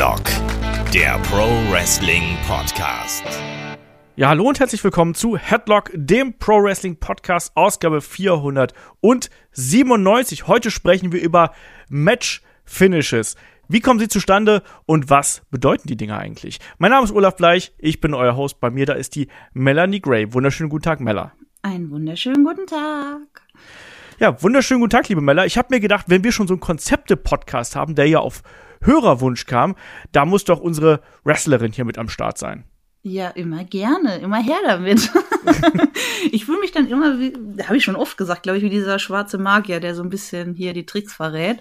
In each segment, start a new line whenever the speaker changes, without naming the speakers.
Headlock, der Pro Wrestling Podcast.
Ja, hallo und herzlich willkommen zu Headlock, dem Pro Wrestling Podcast, Ausgabe 497. Heute sprechen wir über Match Finishes. Wie kommen sie zustande und was bedeuten die Dinge eigentlich? Mein Name ist Olaf Bleich, ich bin euer Host. Bei mir da ist die Melanie Gray. Wunderschönen guten Tag, Mella.
Einen wunderschönen guten Tag.
Ja, wunderschönen guten Tag, liebe Mella. Ich habe mir gedacht, wenn wir schon so einen Konzepte-Podcast haben, der ja auf Hörerwunsch kam, da muss doch unsere Wrestlerin hier mit am Start sein.
Ja, immer gerne, immer her damit. ich fühle mich dann immer, wie, habe ich schon oft gesagt, glaube ich, wie dieser schwarze Magier, der so ein bisschen hier die Tricks verrät.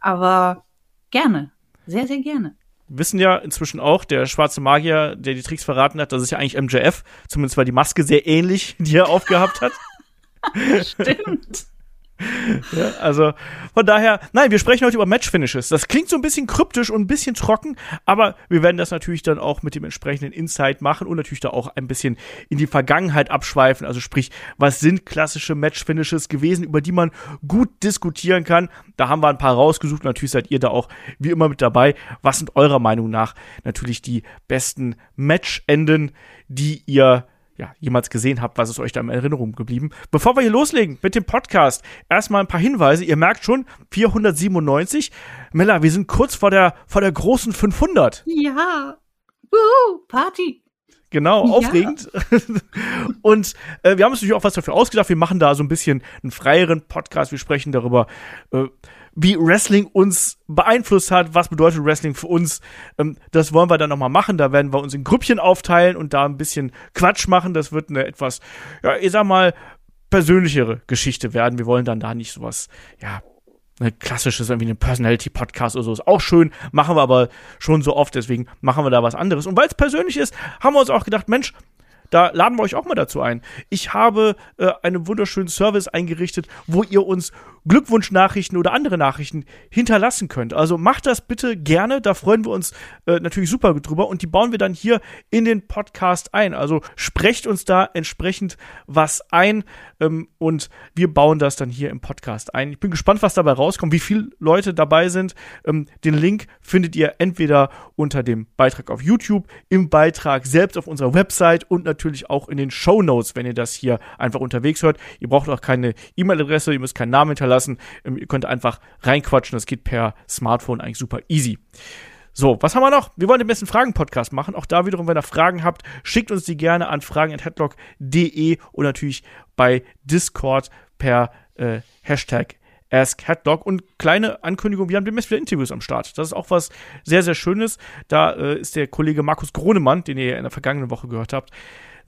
Aber gerne, sehr, sehr gerne.
Wissen ja inzwischen auch, der schwarze Magier, der die Tricks verraten hat, das ist ja eigentlich MJF, zumindest war die Maske sehr ähnlich, die er aufgehabt hat.
Stimmt.
Ja, also von daher, nein, wir sprechen heute über Match-Finishes. Das klingt so ein bisschen kryptisch und ein bisschen trocken, aber wir werden das natürlich dann auch mit dem entsprechenden Insight machen und natürlich da auch ein bisschen in die Vergangenheit abschweifen. Also sprich, was sind klassische Match-Finishes gewesen, über die man gut diskutieren kann. Da haben wir ein paar rausgesucht. Natürlich seid ihr da auch wie immer mit dabei. Was sind eurer Meinung nach natürlich die besten Match-Enden, die ihr ja, jemals gesehen habt, was ist euch da in Erinnerung geblieben. Bevor wir hier loslegen mit dem Podcast, erstmal ein paar Hinweise. Ihr merkt schon, 497. Mella, wir sind kurz vor der, vor der großen 500.
Ja. Wuhu, Party.
Genau, ja. aufregend. Und äh, wir haben uns natürlich auch was dafür ausgedacht. Wir machen da so ein bisschen einen freieren Podcast. Wir sprechen darüber, äh, wie Wrestling uns beeinflusst hat, was bedeutet Wrestling für uns. Ähm, das wollen wir dann nochmal machen. Da werden wir uns in Grüppchen aufteilen und da ein bisschen Quatsch machen. Das wird eine etwas, ja, ich sag mal, persönlichere Geschichte werden. Wir wollen dann da nicht sowas, ja, eine klassisches, irgendwie ein Personality-Podcast oder so. Ist auch schön, machen wir aber schon so oft, deswegen machen wir da was anderes. Und weil es persönlich ist, haben wir uns auch gedacht, Mensch, da laden wir euch auch mal dazu ein. Ich habe äh, einen wunderschönen Service eingerichtet, wo ihr uns Glückwunschnachrichten oder andere Nachrichten hinterlassen könnt. Also macht das bitte gerne, da freuen wir uns äh, natürlich super drüber und die bauen wir dann hier in den Podcast ein. Also sprecht uns da entsprechend was ein ähm, und wir bauen das dann hier im Podcast ein. Ich bin gespannt, was dabei rauskommt, wie viele Leute dabei sind. Ähm, den Link findet ihr entweder unter dem Beitrag auf YouTube, im Beitrag selbst auf unserer Website und natürlich auch in den Show Notes, wenn ihr das hier einfach unterwegs hört. Ihr braucht auch keine E-Mail-Adresse, ihr müsst keinen Namen hinterlassen lassen. Ähm, ihr könnt einfach reinquatschen, das geht per Smartphone eigentlich super easy. So, was haben wir noch? Wir wollen den besten Fragen-Podcast machen. Auch da wiederum, wenn ihr Fragen habt, schickt uns die gerne an fragen.headlock.de und natürlich bei Discord per äh, Hashtag AskHeadlock. Und kleine Ankündigung, wir haben demnächst wieder Interviews am Start. Das ist auch was sehr, sehr Schönes. Da äh, ist der Kollege Markus Gronemann, den ihr in der vergangenen Woche gehört habt,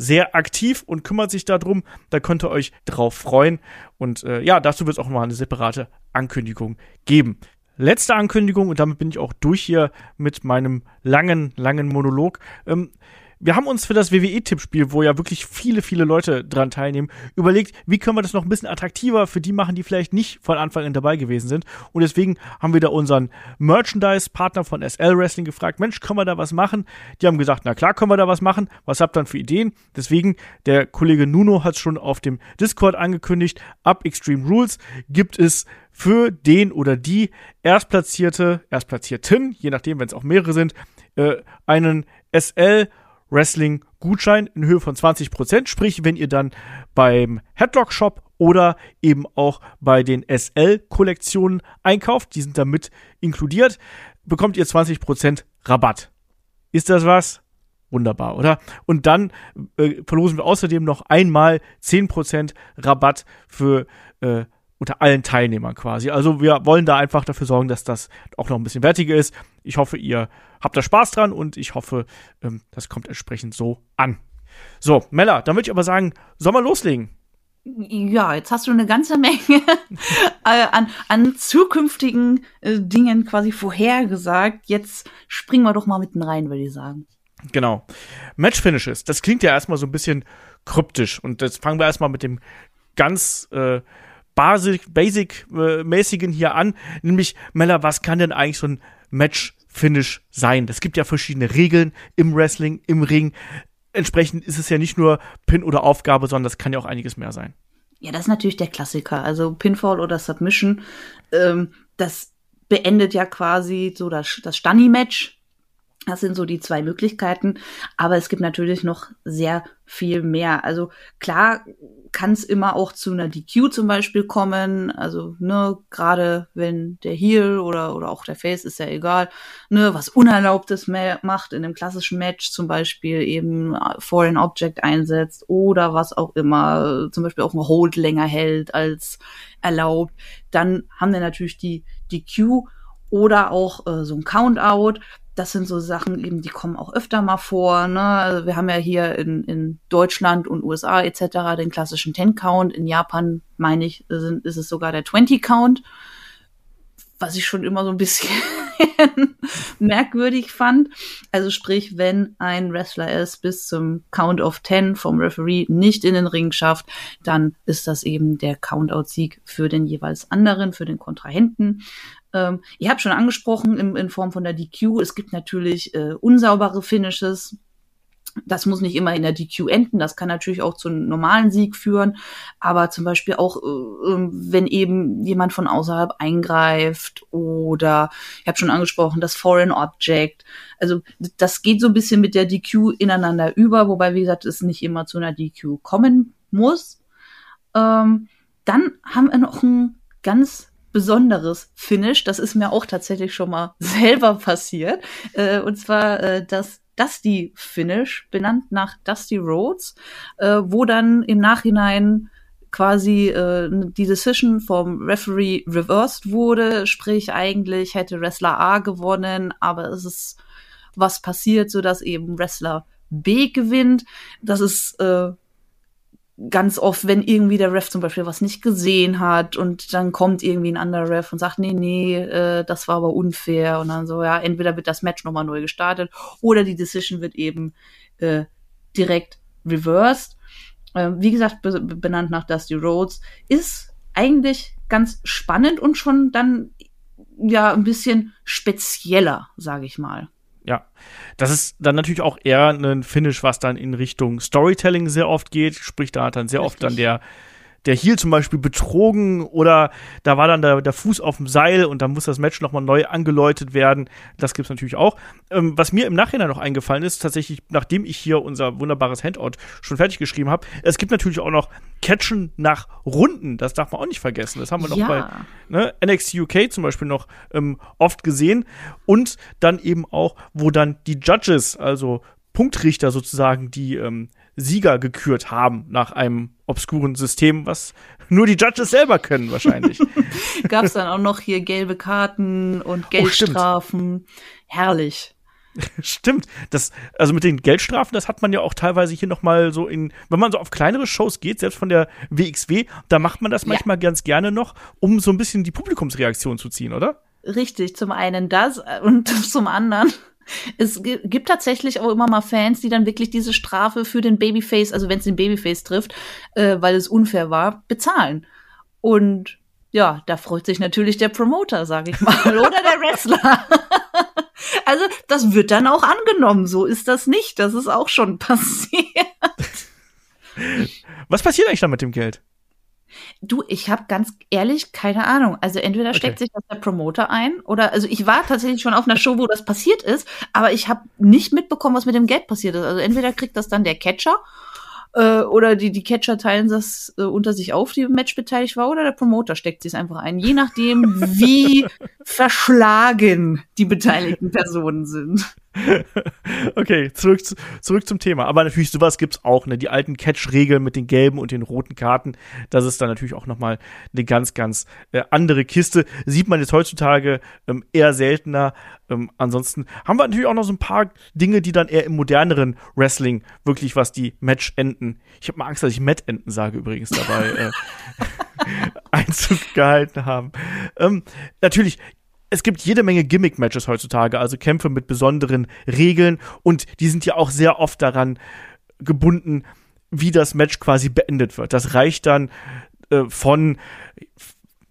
sehr aktiv und kümmert sich darum. Da könnt ihr euch drauf freuen. Und äh, ja, dazu wird es auch mal eine separate Ankündigung geben. Letzte Ankündigung, und damit bin ich auch durch hier mit meinem langen, langen Monolog. Ähm, wir haben uns für das WWE-Tippspiel, wo ja wirklich viele, viele Leute dran teilnehmen, überlegt, wie können wir das noch ein bisschen attraktiver für die machen, die vielleicht nicht von Anfang an dabei gewesen sind. Und deswegen haben wir da unseren Merchandise-Partner von SL Wrestling gefragt, Mensch, können wir da was machen? Die haben gesagt, na klar, können wir da was machen. Was habt ihr dann für Ideen? Deswegen, der Kollege Nuno hat es schon auf dem Discord angekündigt, ab Extreme Rules gibt es für den oder die Erstplatzierte, Erstplatzierten, je nachdem, wenn es auch mehrere sind, äh, einen SL Wrestling-Gutschein in Höhe von 20%. Sprich, wenn ihr dann beim Headlock Shop oder eben auch bei den SL-Kollektionen einkauft, die sind damit inkludiert, bekommt ihr 20% Rabatt. Ist das was? Wunderbar, oder? Und dann äh, verlosen wir außerdem noch einmal 10% Rabatt für äh, unter allen Teilnehmern quasi. Also wir wollen da einfach dafür sorgen, dass das auch noch ein bisschen wertiger ist. Ich hoffe, ihr habt da Spaß dran und ich hoffe, ähm, das kommt entsprechend so an. So, Mella, dann würde ich aber sagen, soll mal loslegen?
Ja, jetzt hast du eine ganze Menge äh, an, an zukünftigen äh, Dingen quasi vorhergesagt. Jetzt springen wir doch mal mitten rein, würde ich sagen.
Genau. Match Finishes, das klingt ja erstmal so ein bisschen kryptisch. Und jetzt fangen wir erstmal mit dem ganz äh, Basic-mäßigen hier an, nämlich, Mella, was kann denn eigentlich so ein Match-Finish sein? Es gibt ja verschiedene Regeln im Wrestling, im Ring. Entsprechend ist es ja nicht nur Pin oder Aufgabe, sondern das kann ja auch einiges mehr sein.
Ja, das ist natürlich der Klassiker. Also Pinfall oder Submission, ähm, das beendet ja quasi so das, das Stunny-Match. Das sind so die zwei Möglichkeiten, aber es gibt natürlich noch sehr viel mehr. Also klar kann es immer auch zu einer DQ zum Beispiel kommen. Also ne, gerade wenn der Heel oder oder auch der Face ist ja egal, ne, was Unerlaubtes macht in einem klassischen Match zum Beispiel eben Foreign Object einsetzt oder was auch immer, zum Beispiel auch ein Hold länger hält als erlaubt, dann haben wir natürlich die DQ oder auch äh, so ein Countout das sind so Sachen eben, die kommen auch öfter mal vor. Ne? Also wir haben ja hier in, in Deutschland und USA etc. den klassischen Ten Count. In Japan, meine ich, sind, ist es sogar der 20 Count, was ich schon immer so ein bisschen merkwürdig fand. Also sprich, wenn ein Wrestler es bis zum Count of 10 vom Referee nicht in den Ring schafft, dann ist das eben der Countout-Sieg für den jeweils anderen, für den Kontrahenten. Ähm, ihr habt schon angesprochen in, in Form von der DQ, es gibt natürlich äh, unsaubere Finishes. Das muss nicht immer in der DQ enden, das kann natürlich auch zu einem normalen Sieg führen, aber zum Beispiel auch, äh, ähm, wenn eben jemand von außerhalb eingreift oder, ich habe schon angesprochen, das Foreign Object. Also das geht so ein bisschen mit der DQ ineinander über, wobei, wie gesagt, es nicht immer zu einer DQ kommen muss. Ähm, dann haben wir noch ein ganz besonderes Finish. Das ist mir auch tatsächlich schon mal selber passiert. Äh, und zwar äh, das Dusty Finish, benannt nach Dusty Rhodes, äh, wo dann im Nachhinein quasi äh, die Decision vom Referee reversed wurde, sprich eigentlich hätte Wrestler A gewonnen, aber es ist was passiert, so dass eben Wrestler B gewinnt. Das ist äh, ganz oft, wenn irgendwie der Ref zum Beispiel was nicht gesehen hat und dann kommt irgendwie ein anderer Ref und sagt, nee, nee, äh, das war aber unfair und dann so, ja, entweder wird das Match nochmal neu gestartet oder die Decision wird eben äh, direkt reversed. Äh, wie gesagt, be benannt nach Dusty Rhodes, ist eigentlich ganz spannend und schon dann ja ein bisschen spezieller, sage ich mal.
Ja, das ist dann natürlich auch eher ein Finish, was dann in Richtung Storytelling sehr oft geht. Sprich, da hat dann sehr Richtig. oft dann der der Heel zum Beispiel betrogen oder da war dann der, der Fuß auf dem Seil und dann muss das Match nochmal neu angeläutet werden. Das gibt's natürlich auch. Ähm, was mir im Nachhinein noch eingefallen ist, tatsächlich, nachdem ich hier unser wunderbares Handout schon fertig geschrieben habe, es gibt natürlich auch noch Catchen nach Runden. Das darf man auch nicht vergessen. Das haben wir noch ja. bei ne, NXT UK zum Beispiel noch ähm, oft gesehen. Und dann eben auch, wo dann die Judges, also Punktrichter sozusagen, die ähm, Sieger gekürt haben nach einem obskuren System, was nur die Judges selber können wahrscheinlich.
Gab es dann auch noch hier gelbe Karten und oh, Geldstrafen. Oh, Herrlich.
Stimmt. Das, also mit den Geldstrafen, das hat man ja auch teilweise hier nochmal so in, wenn man so auf kleinere Shows geht, selbst von der WXW, da macht man das manchmal ja. ganz gerne noch, um so ein bisschen die Publikumsreaktion zu ziehen, oder?
Richtig, zum einen das und zum anderen es gibt tatsächlich auch immer mal Fans, die dann wirklich diese Strafe für den Babyface, also wenn es den Babyface trifft, äh, weil es unfair war, bezahlen. Und ja, da freut sich natürlich der Promoter, sag ich mal, oder der Wrestler. also das wird dann auch angenommen. So ist das nicht. Das ist auch schon passiert.
Was passiert eigentlich dann mit dem Geld?
Du, ich habe ganz ehrlich keine Ahnung. Also entweder steckt okay. sich das der Promoter ein oder also ich war tatsächlich schon auf einer Show, wo das passiert ist, aber ich habe nicht mitbekommen, was mit dem Geld passiert ist. Also entweder kriegt das dann der Catcher äh, oder die, die Catcher teilen das äh, unter sich auf, die im Match beteiligt war, oder der Promoter steckt sich einfach ein, je nachdem, wie verschlagen die beteiligten Personen sind.
okay, zurück, zurück zum Thema. Aber natürlich, sowas gibt's auch, ne? Die alten Catch-Regeln mit den gelben und den roten Karten. Das ist dann natürlich auch nochmal eine ganz, ganz äh, andere Kiste. Sieht man jetzt heutzutage ähm, eher seltener. Ähm, ansonsten haben wir natürlich auch noch so ein paar Dinge, die dann eher im moderneren Wrestling wirklich, was die Match-Enden. Ich habe mal Angst, dass ich Matt-Enden sage übrigens dabei. äh, Einzug gehalten haben. Ähm, natürlich, es gibt jede Menge Gimmick-Matches heutzutage, also Kämpfe mit besonderen Regeln und die sind ja auch sehr oft daran gebunden, wie das Match quasi beendet wird. Das reicht dann äh, von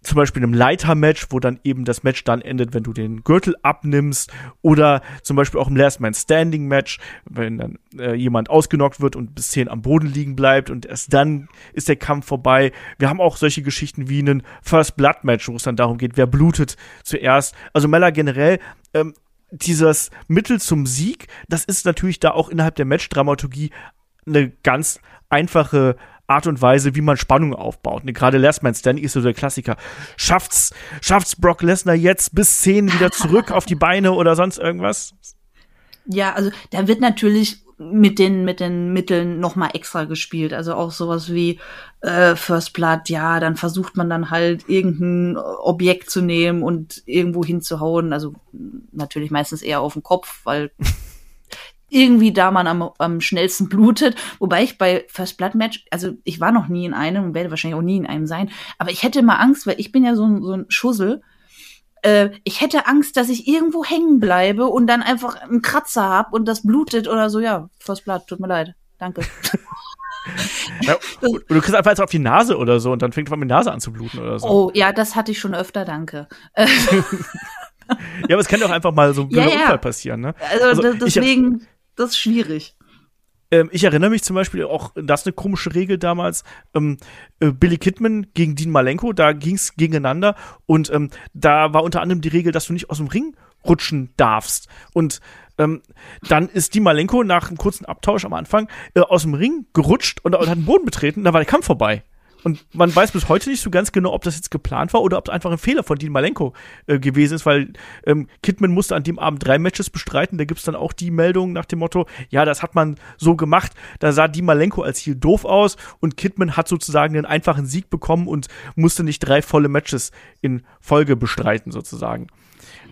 zum Beispiel einem Leiter-Match, wo dann eben das Match dann endet, wenn du den Gürtel abnimmst, oder zum Beispiel auch im Last Man Standing Match, wenn dann äh, jemand ausgenockt wird und bis zehn am Boden liegen bleibt und erst dann ist der Kampf vorbei. Wir haben auch solche Geschichten wie einen First Blood Match, wo es dann darum geht, wer blutet zuerst. Also Mella generell ähm, dieses Mittel zum Sieg, das ist natürlich da auch innerhalb der Match-Dramaturgie eine ganz einfache Art und Weise, wie man Spannung aufbaut. Ne, Gerade Last Man Standing ist so der Klassiker. Schafft's, schafft's Brock Lesnar jetzt bis 10 wieder zurück auf die Beine oder sonst irgendwas?
Ja, also da wird natürlich mit den mit den Mitteln noch mal extra gespielt. Also auch sowas wie äh, First Blood, ja, dann versucht man dann halt irgendein Objekt zu nehmen und irgendwo hinzuhauen. Also natürlich meistens eher auf den Kopf, weil irgendwie da man am, am schnellsten blutet. Wobei ich bei First Blood Match, also ich war noch nie in einem und werde wahrscheinlich auch nie in einem sein, aber ich hätte mal Angst, weil ich bin ja so ein, so ein Schussel. Äh, ich hätte Angst, dass ich irgendwo hängen bleibe und dann einfach einen Kratzer hab und das blutet oder so. Ja, First Blood, tut mir leid. Danke.
ja, du kriegst einfach jetzt auf die Nase oder so und dann fängt man mit Nase an zu bluten oder so.
Oh, ja, das hatte ich schon öfter, danke.
ja, aber es kann doch einfach mal so ein
Ja, ja.
Unfall passieren, ne?
Also,
Also,
de-
ich-
deswegen, das ist schwierig.
Ähm, ich erinnere mich zum Beispiel auch, das ist eine komische Regel damals, ähm, äh, Billy Kidman gegen Dean Malenko, da ging's gegeneinander und ähm, da war unter anderem die Regel, dass du nicht aus dem Ring rutschen darfst. Und ähm, dann ist Dean Malenko nach einem kurzen Abtausch am Anfang äh, aus dem Ring gerutscht und, und hat den Boden betreten, da war der Kampf vorbei. Und man weiß bis heute nicht so ganz genau, ob das jetzt geplant war oder ob es einfach ein Fehler von Dean Malenko äh, gewesen ist, weil ähm, Kidman musste an dem Abend drei Matches bestreiten. Da gibt's dann auch die Meldung nach dem Motto, ja, das hat man so gemacht. Da sah Dean Malenko als Heel doof aus und Kidman hat sozusagen einen einfachen Sieg bekommen und musste nicht drei volle Matches in Folge bestreiten, sozusagen.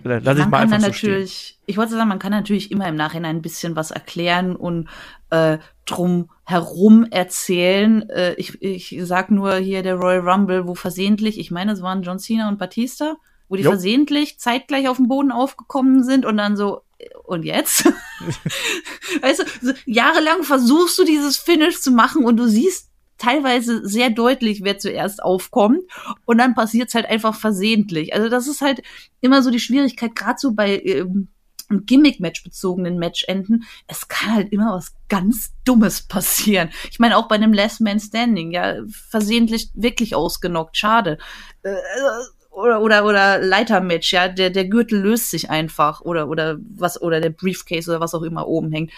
Äh, Lass ich mal
kann
einfach
dann
so stehen.
natürlich, ich wollte sagen, man kann natürlich immer im Nachhinein ein bisschen was erklären und äh, drum herum erzählen. Äh, ich, ich sag nur hier der Royal Rumble, wo versehentlich, ich meine, es waren John Cena und Batista, wo die
Jo.
versehentlich zeitgleich auf dem Boden aufgekommen sind und dann so, äh, und jetzt? weißt du, jahrelang versuchst du dieses Finish zu machen und du siehst teilweise sehr deutlich, wer zuerst aufkommt und dann passiert's halt einfach versehentlich. Also das ist halt immer so die Schwierigkeit, gerade so bei ähm, Gimmick-Match bezogenen Matchenden, es kann halt immer was ganz Dummes passieren. Ich meine, auch bei einem Last Man Standing, ja, versehentlich wirklich ausgenockt, schade. Äh, oder, oder, oder Leitermatch, ja, der, der Gürtel löst sich einfach oder, oder was, oder der Briefcase oder was auch immer oben hängt.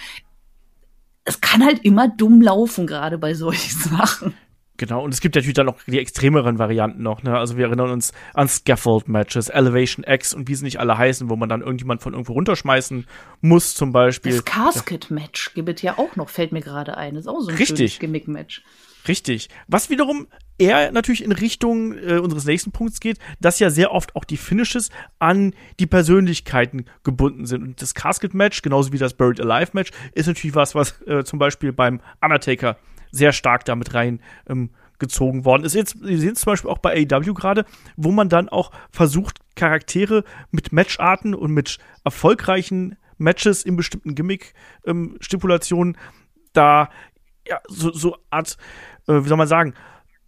Es kann halt immer dumm laufen, gerade bei solchen Sachen.
Genau, und es gibt natürlich dann noch die extremeren Varianten noch, ne? Also wir erinnern uns an Scaffold-Matches, Elevation X und wie sie nicht alle heißen, wo man dann irgendjemand von irgendwo runterschmeißen muss, zum Beispiel.
Das Casket-Match gibt es ja auch noch, fällt mir gerade ein. Das ist auch so ein
Richtig.
Gimmick-Match.
Richtig. Was wiederum eher natürlich in Richtung äh, unseres nächsten Punkts geht, dass ja sehr oft auch die Finishes an die Persönlichkeiten gebunden sind. Und das Casket-Match, genauso wie das Buried Alive-Match, ist natürlich was, was äh, zum Beispiel beim Undertaker sehr stark damit rein ähm, gezogen worden ist. Jetzt, wir sehen es zum Beispiel auch bei AEW gerade, wo man dann auch versucht, Charaktere mit Matcharten und mit erfolgreichen Matches in bestimmten Gimmick-Stipulationen da ja, so, so Art, äh, wie soll man sagen,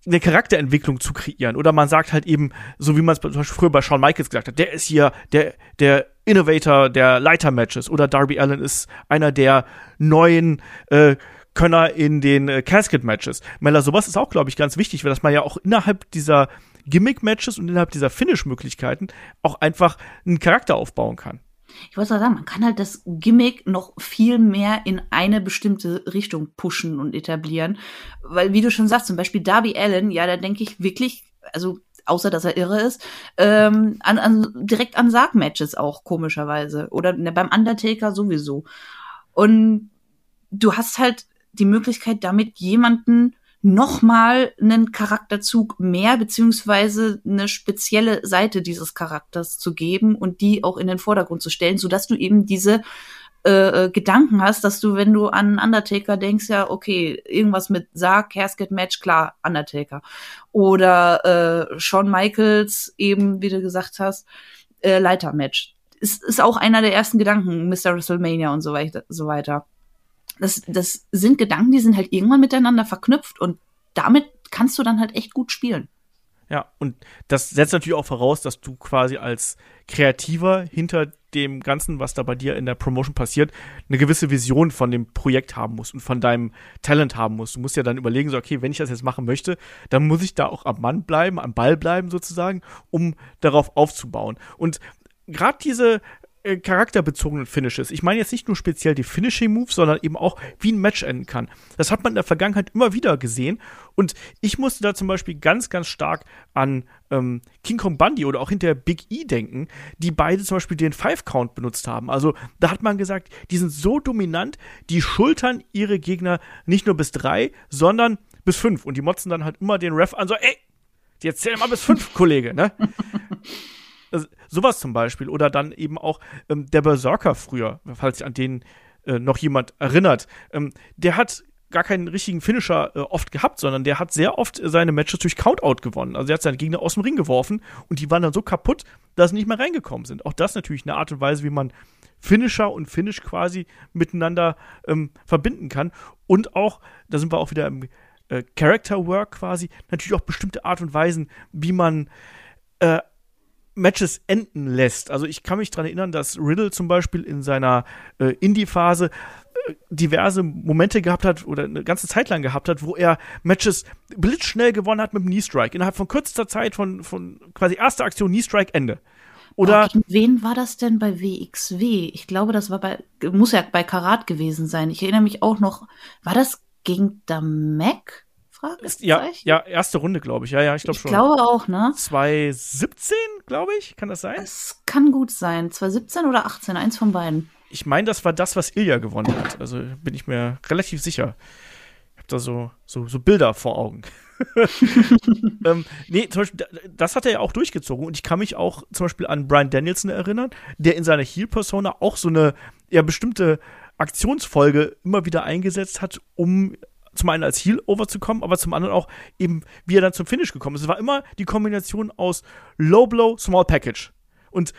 eine Charakterentwicklung zu kreieren. Oder man sagt halt eben, so wie man es zum Beispiel früher bei Shawn Michaels gesagt hat, der ist hier der, der Innovator der Leiter-Matches. Oder Darby Allen ist einer der neuen äh, Könner in den äh, Casket-Matches. Mella, sowas ist auch, glaube ich, ganz wichtig, weil dass man ja auch innerhalb dieser Gimmick-Matches und innerhalb dieser Finish-Möglichkeiten auch einfach einen Charakter aufbauen kann.
Ich wollte sagen, man kann halt das Gimmick noch viel mehr in eine bestimmte Richtung pushen und etablieren. Weil, wie du schon sagst, zum Beispiel Darby Allen, ja, da denke ich wirklich, also außer dass er irre ist, ähm, an, an, direkt an Sargmatches auch, komischerweise. Oder ne, beim Undertaker sowieso. Und du hast halt die Möglichkeit, damit jemanden nochmal einen Charakterzug mehr beziehungsweise eine spezielle Seite dieses Charakters zu geben und die auch in den Vordergrund zu stellen, so dass du eben diese äh, Gedanken hast, dass du, wenn du an Undertaker denkst, ja, okay, irgendwas mit Sarg, Casket Match, klar, Undertaker. Oder äh, Shawn Michaels, eben, wie du gesagt hast, äh, Leitermatch. Ist, ist auch einer der ersten Gedanken, Mr. WrestleMania und so weiter. So weiter. Das, das sind Gedanken, die sind halt irgendwann miteinander verknüpft und damit kannst du dann halt echt gut spielen.
Ja, und das setzt natürlich auch voraus, dass du quasi als Kreativer hinter dem Ganzen, was da bei dir in der Promotion passiert, eine gewisse Vision von dem Projekt haben musst und von deinem Talent haben musst. Du musst ja dann überlegen, so, okay, wenn ich das jetzt machen möchte, dann muss ich da auch am Mann bleiben, am Ball bleiben sozusagen, um darauf aufzubauen. Und gerade diese äh, charakterbezogenen Finishes. Ich meine jetzt nicht nur speziell die Finishing Moves, sondern eben auch, wie ein Match enden kann. Das hat man in der Vergangenheit immer wieder gesehen. Und ich musste da zum Beispiel ganz, ganz stark an ähm, King Kong Bundy oder auch hinter Big E denken, die beide zum Beispiel den Five Count benutzt haben. Also da hat man gesagt, die sind so dominant, die schultern ihre Gegner nicht nur bis drei, sondern bis fünf. Und die motzen dann halt immer den Ref an, so, ey, jetzt zähl mal bis fünf, Kollege, ne? Also, sowas zum Beispiel. Oder dann eben auch ähm, der Berserker früher, falls sich an den äh, noch jemand erinnert. Ähm, der hat gar keinen richtigen Finisher äh, oft gehabt, sondern der hat sehr oft seine Matches durch Countout gewonnen. Also er hat seine Gegner aus dem Ring geworfen und die waren dann so kaputt, dass sie nicht mehr reingekommen sind. Auch das natürlich eine Art und Weise, wie man Finisher und Finish quasi miteinander ähm, verbinden kann. Und auch, da sind wir auch wieder im äh, Character Work quasi, natürlich auch bestimmte Art und Weisen, wie man äh, Matches enden lässt. Also ich kann mich daran erinnern, dass Riddle zum Beispiel in seiner äh, Indie-Phase äh, diverse Momente gehabt hat oder eine ganze Zeit lang gehabt hat, wo er Matches blitzschnell gewonnen hat mit dem Knee-Strike. Innerhalb von kürzester Zeit von, von quasi erster Aktion Knee-Strike Ende. Oder
oh, wen war das denn bei WXW? Ich glaube, das war bei, muss ja bei Karat gewesen sein. Ich erinnere mich auch noch, war das gegen Damek?
Ja, ja, erste Runde, glaube ich. Ja, ja, ich glaube schon.
Ich glaube auch, ne?
2017, glaube ich, kann das sein?
Es kann gut sein. 2017 oder 18, eins von beiden.
Ich meine, das war das, was Ilya gewonnen hat. Also bin ich mir relativ sicher. Ich habe da so, so, so Bilder vor Augen. ähm, nee, zum Beispiel, das hat er ja auch durchgezogen und ich kann mich auch zum Beispiel an Brian Danielson erinnern, der in seiner Heal-Persona auch so eine ja bestimmte Aktionsfolge immer wieder eingesetzt hat, um zum einen als Heal overzukommen, aber zum anderen auch eben, wie er dann zum Finish gekommen ist. Es war immer die Kombination aus Low Blow, Small Package. Und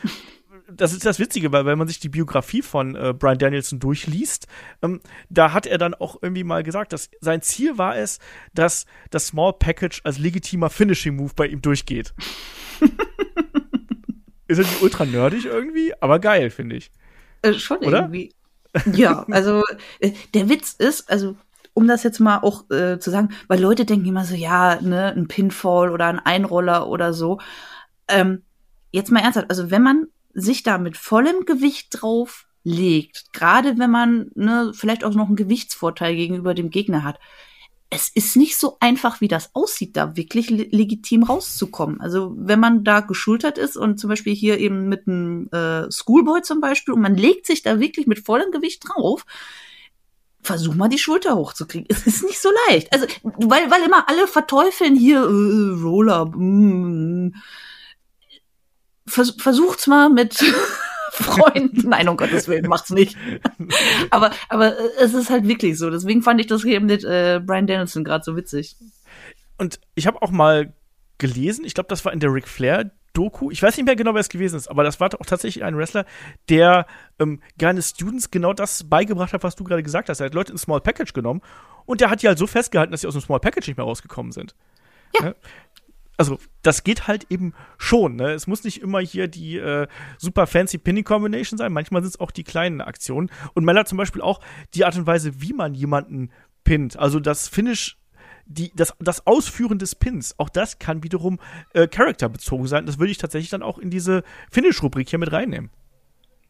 das ist das Witzige, weil wenn man sich die Biografie von äh, Brian Danielson durchliest, ähm, da hat er dann auch irgendwie mal gesagt, dass sein Ziel war es, dass das Small Package als legitimer Finishing Move bei ihm durchgeht. ist irgendwie ultra nerdig irgendwie, aber geil, finde ich.
Äh, schon Oder? irgendwie. Ja, also äh, der Witz ist, also um das jetzt mal auch äh, zu sagen, weil Leute denken immer so, ja, ne, ein Pinfall oder ein Einroller oder so. Ähm, jetzt mal ernsthaft, also wenn man sich da mit vollem Gewicht drauf legt, gerade wenn man ne, vielleicht auch noch einen Gewichtsvorteil gegenüber dem Gegner hat, es ist nicht so einfach, wie das aussieht, da wirklich legitim rauszukommen. Also wenn man da geschultert ist und zum Beispiel hier eben mit einem äh, Schoolboy zum Beispiel und man legt sich da wirklich mit vollem Gewicht drauf, versuch mal die Schulter hochzukriegen. Es ist nicht so leicht. Also, weil, weil immer alle verteufeln hier, äh, Roller. Mm, vers versucht's mal mit Freunden. Nein, um Gottes Willen, macht's nicht. aber, aber äh, es ist halt wirklich so. Deswegen fand ich das hier mit äh, Brian Danielson gerade so witzig.
Und ich habe auch mal gelesen, ich glaube, das war in der Ric Flair Doku. Ich weiß nicht mehr genau, wer es gewesen ist, aber das war auch tatsächlich ein Wrestler, der ähm, gerne Students genau das beigebracht hat, was du gerade gesagt hast. Er hat Leute in Small Package genommen und der hat die halt so festgehalten, dass sie aus dem Small Package nicht mehr rausgekommen sind. Ja. ja? Also, das geht halt eben schon. Ne? Es muss nicht immer hier die äh, super fancy Pinning Combination sein. Manchmal sind es auch die kleinen Aktionen. Und Mel hat zum Beispiel auch die Art und Weise, wie man jemanden pinnt. Also das Finish die, das, das Ausführen des Pins, auch das kann wiederum äh, charakterbezogen sein. Das würde ich tatsächlich dann auch in diese Finish-Rubrik hier mit reinnehmen.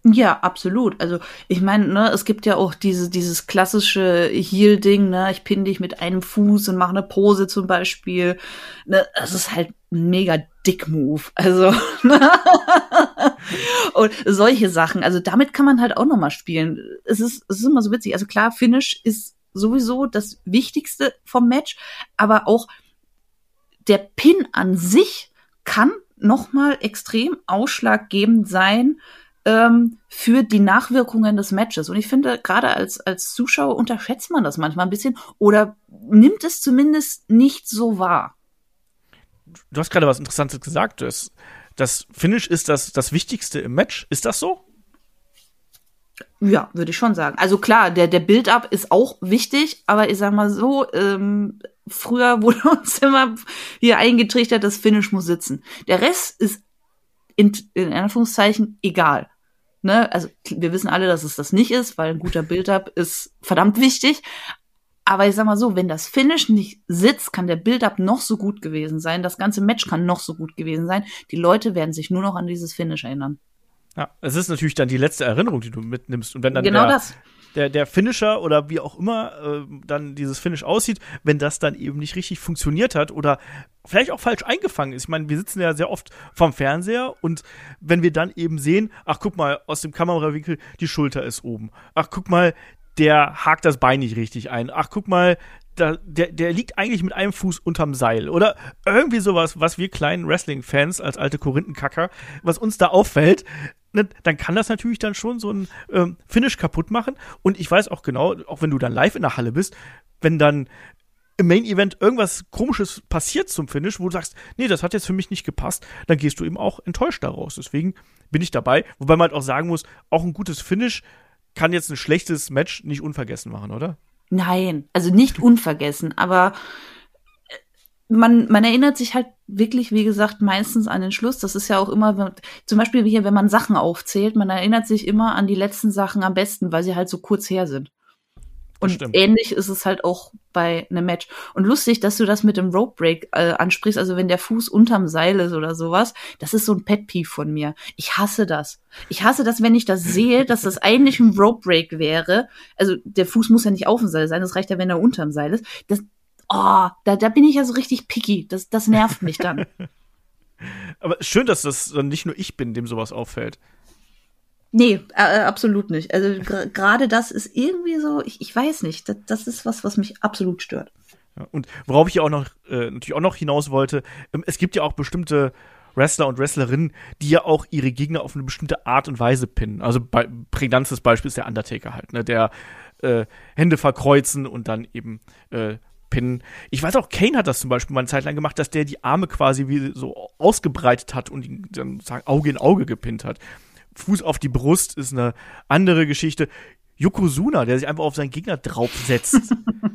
Ja, absolut. Also ich meine, ne, es gibt ja auch diese, dieses klassische Heal-Ding, ne, ich pinne dich mit einem Fuß und mache eine Pose zum Beispiel. Ne, das ist halt ein mega Dick-Move. Also und solche Sachen. Also damit kann man halt auch noch mal spielen. Es ist, es ist immer so witzig. Also klar, Finish ist sowieso das Wichtigste vom Match, aber auch der Pin an sich kann nochmal extrem ausschlaggebend sein ähm, für die Nachwirkungen des Matches. Und ich finde, gerade als, als Zuschauer unterschätzt man das manchmal ein bisschen oder nimmt es zumindest nicht so wahr.
Du hast gerade was Interessantes gesagt. Das, Finish ist das, das Wichtigste im Match. Ist das so?
Ja, würde ich schon sagen. Also klar, der, der Build-up ist auch wichtig, aber ich sag mal so, ähm, früher wurde uns immer hier eingetrichtert, das Finish muss sitzen. Der Rest ist in, in Anführungszeichen egal. Ne? Also wir wissen alle, dass es das nicht ist, weil ein guter Build-up ist verdammt wichtig. Aber ich sag mal so, wenn das Finish nicht sitzt, kann der Build-up noch so gut gewesen sein. Das ganze Match kann noch so gut gewesen sein. Die Leute werden sich nur noch an dieses Finish erinnern.
Ja, es ist natürlich dann die letzte Erinnerung, die du mitnimmst. Und wenn dann
genau
der,
das.
der, der Finisher oder wie auch immer äh, dann dieses Finish aussieht, wenn das dann eben nicht richtig funktioniert hat oder vielleicht auch falsch eingefangen ist. Ich meine, wir sitzen ja sehr oft vom Fernseher und wenn wir dann eben sehen, ach guck mal, aus dem Kamerawinkel, die Schulter ist oben. Ach guck mal, der hakt das Bein nicht richtig ein. Ach guck mal, da, der, der liegt eigentlich mit einem Fuß unterm Seil. Oder irgendwie sowas, was wir kleinen Wrestling-Fans als alte Korinthenkacker, was uns da auffällt, dann kann das natürlich dann schon so ein ähm, Finish kaputt machen. Und ich weiß auch genau, auch wenn du dann live in der Halle bist, wenn dann im Main Event irgendwas komisches passiert zum Finish, wo du sagst, nee, das hat jetzt für mich nicht gepasst, dann gehst du eben auch enttäuscht daraus. Deswegen bin ich dabei, wobei man halt auch sagen muss, auch ein gutes Finish kann jetzt ein schlechtes Match nicht unvergessen machen, oder?
Nein, also nicht unvergessen, aber man, man erinnert sich halt wirklich, wie gesagt, meistens an den Schluss. Das ist ja auch immer, zum Beispiel hier, wenn man Sachen aufzählt, man erinnert sich immer an die letzten Sachen am besten, weil sie halt so kurz her sind. Und ähnlich ist es halt auch bei einem Match. Und lustig, dass du das mit dem Rope Break äh, ansprichst, also wenn der Fuß unterm Seil ist oder sowas, das ist so ein Pet Peeve von mir. Ich hasse das. Ich hasse das, wenn ich das sehe, dass das eigentlich ein Rope Break wäre. Also der Fuß muss ja nicht auf dem Seil sein, das reicht ja, wenn er unterm Seil ist. Das, oh, da, da bin ich ja so richtig picky. Das, das nervt mich dann.
Aber schön, dass das dann nicht nur ich bin, dem sowas auffällt.
Nee, äh, absolut nicht. Also gerade das ist irgendwie so, ich, ich weiß nicht, das, das ist was, was mich absolut stört.
Ja, und worauf ich auch noch äh, natürlich auch noch hinaus wollte, ähm, es gibt ja auch bestimmte Wrestler und Wrestlerinnen, die ja auch ihre Gegner auf eine bestimmte Art und Weise pinnen. Also bei, prägnantes Beispiel ist der Undertaker halt, ne, der äh, Hände verkreuzen und dann eben pinnen. Ich weiß auch, Kane hat das zum Beispiel mal eine Zeit lang gemacht, dass der die Arme quasi wie so ausgebreitet hat und ihn dann sagen Auge in Auge gepinnt hat. Fuß auf die Brust ist eine andere Geschichte. Yokozuna, der sich einfach auf seinen Gegner draufsetzt.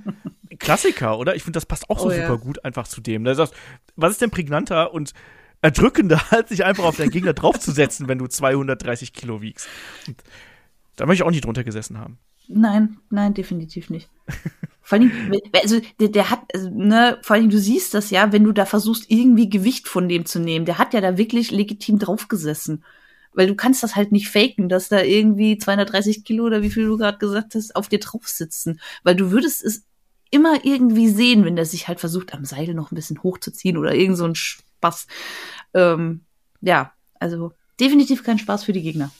Klassiker, oder? Ich finde, das passt auch so
Oh ja.
super gut einfach zu dem. Sagt, was ist denn prägnanter und erdrückender, als sich einfach auf deinen Gegner draufzusetzen, wenn du 230 Kilo wiegst? Und da möchte ich auch nicht drunter gesessen haben.
Nein, nein, definitiv nicht. Vor allem, also der, der hat, also, ne, vor allem du siehst das ja, wenn du da versuchst, irgendwie Gewicht von dem zu nehmen. Der hat ja da wirklich legitim draufgesessen. Weil du kannst das halt nicht faken, dass da irgendwie 230 Kilo oder wie viel du gerade gesagt hast, auf dir drauf sitzen. Weil du würdest es immer irgendwie sehen, wenn der sich halt versucht, am Seil noch ein bisschen hochzuziehen oder irgend so ein Spaß. Ähm, ja, also definitiv kein Spaß für die Gegner.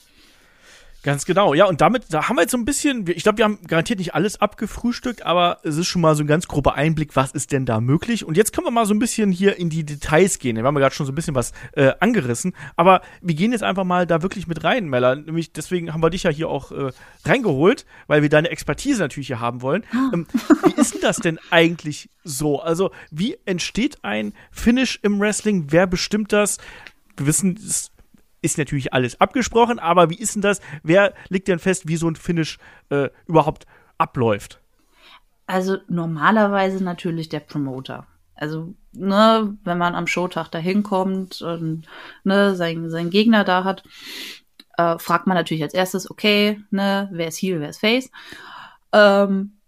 Ganz genau. Ja, und damit, da haben wir jetzt so ein bisschen, ich glaube, wir haben garantiert nicht alles abgefrühstückt, aber es ist schon mal so ein ganz grober Einblick, was ist denn da möglich. Und jetzt können wir mal so ein bisschen hier in die Details gehen. Wir haben ja gerade schon so ein bisschen was äh, angerissen, aber wir gehen jetzt einfach mal da wirklich mit rein, Mella. Nämlich deswegen haben wir dich ja hier auch äh, reingeholt, weil wir deine Expertise natürlich hier haben wollen. Ähm, wie ist denn das denn eigentlich so? Also, wie entsteht ein Finish im Wrestling? Wer bestimmt das? Wir wissen, es ist natürlich alles abgesprochen, aber wie ist denn das? Wer legt denn fest, wie so ein Finish äh, überhaupt abläuft?
Also normalerweise natürlich der Promoter. Also, ne, wenn man am Showtag da hinkommt und ne, seinen sein Gegner da hat, äh, fragt man natürlich als erstes, okay, ne, wer ist Heel, wer ist Face? Ähm,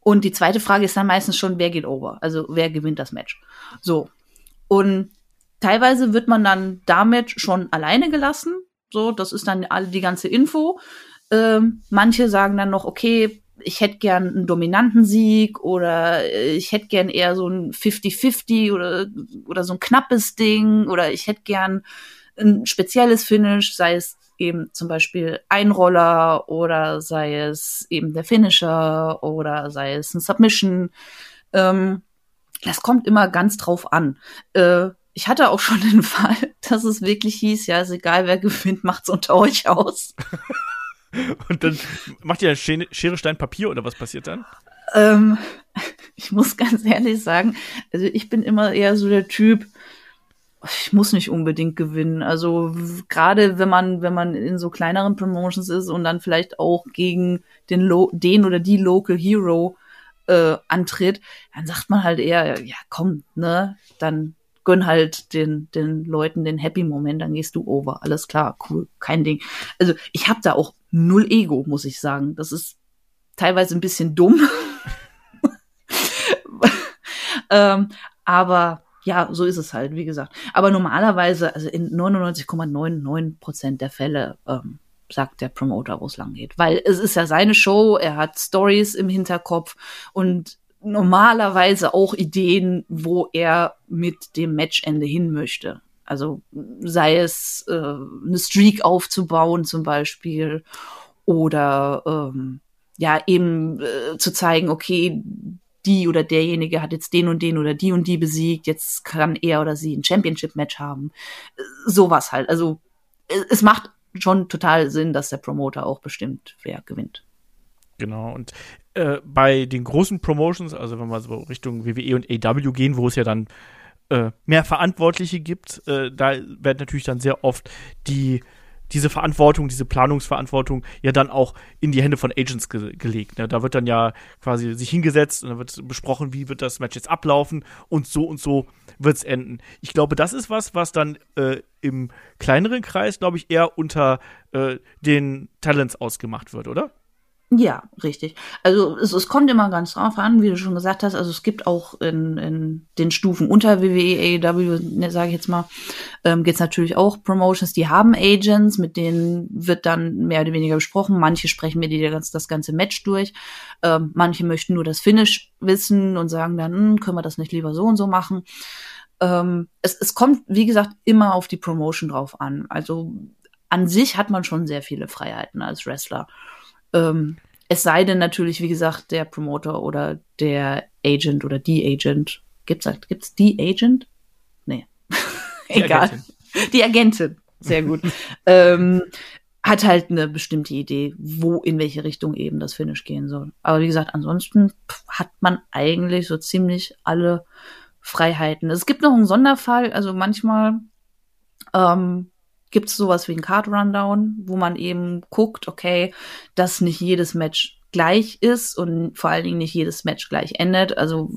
und die zweite Frage ist dann meistens schon, wer geht over? Also wer gewinnt das Match? So. Und teilweise wird man dann damit schon alleine gelassen. So, das ist dann alle die ganze Info. Ähm, manche sagen dann noch, okay, ich hätte gern einen dominanten Sieg oder äh, ich hätte gern eher so ein 50-50 oder, oder so ein knappes Ding oder ich hätte gern ein spezielles Finish, sei es eben zum Beispiel Einroller oder sei es eben der Finisher oder sei es ein Submission. Ähm, das kommt immer ganz drauf an. Äh, ich hatte auch schon den Fall, dass es wirklich hieß, ja, ist egal, wer gewinnt, macht's unter euch aus.
Und dann macht ihr Schere, Stein, Papier oder was passiert dann?
Ähm, ich muss ganz ehrlich sagen, also ich bin immer eher so der Typ, ich muss nicht unbedingt gewinnen. Also gerade wenn man, wenn man in so kleineren Promotions ist und dann vielleicht auch gegen den, Lo den oder die Local Hero äh, antritt, dann sagt man halt eher, ja komm, ne, dann gönn halt den, den Leuten den Happy-Moment, dann gehst du over. Alles klar, cool, kein Ding. Also ich habe da auch null Ego, muss ich sagen. Das ist teilweise ein bisschen dumm. ähm, aber ja, so ist es halt, wie gesagt. Aber normalerweise, also in 99,99 Prozent der Fälle, ähm, sagt der Promoter, wo es lang geht. Weil es ist ja seine Show, er hat Stories im Hinterkopf und normalerweise auch Ideen, wo er mit dem Matchende hin möchte. Also sei es äh, eine Streak aufzubauen zum Beispiel oder ähm, ja eben äh, zu zeigen, okay, die oder derjenige hat jetzt den und den oder die und die besiegt, jetzt kann er oder sie ein Championship-Match haben. Sowas halt. Also es macht schon total Sinn, dass der Promoter auch bestimmt, wer gewinnt.
Genau, und äh, bei den großen Promotions, also wenn wir so Richtung WWE und AW gehen, wo es ja dann äh, mehr Verantwortliche gibt, äh, da wird natürlich dann sehr oft die diese Verantwortung, diese Planungsverantwortung ja dann auch in die Hände von Agents ge gelegt. Ne? Da wird dann ja quasi sich hingesetzt und dann wird besprochen, wie wird das Match jetzt ablaufen und so und so wird es enden. Ich glaube, das ist was, was dann äh, im kleineren Kreis, glaube ich, eher unter äh, den Talents ausgemacht wird, oder?
Ja, richtig. Also es, es kommt immer ganz drauf an, wie du schon gesagt hast. Also es gibt auch in, in den Stufen unter WWE, AEW, ne, sage ich jetzt mal, ähm, gibt es natürlich auch Promotions, die haben Agents, mit denen wird dann mehr oder weniger besprochen. Manche sprechen mir die das, das ganze Match durch. Ähm, manche möchten nur das Finish wissen und sagen dann, hm, können wir das nicht lieber so und so machen. Ähm, es, es kommt, wie gesagt, immer auf die Promotion drauf an. Also an sich hat man schon sehr viele Freiheiten als Wrestler. Ähm, es sei denn natürlich, wie gesagt, der Promoter oder der Agent oder die Agent. Gibt's, gibt's die Agent? Nee. Die Egal. Agentin. Die Agentin. Sehr gut. ähm, hat halt eine bestimmte Idee, wo, in welche Richtung eben das Finish gehen soll. Aber wie gesagt, ansonsten hat man eigentlich so ziemlich alle Freiheiten. Es gibt noch einen Sonderfall, also manchmal ähm, gibt es sowas wie ein Card Rundown, wo man eben guckt, okay, dass nicht jedes Match gleich ist und vor allen Dingen nicht jedes Match gleich endet. Also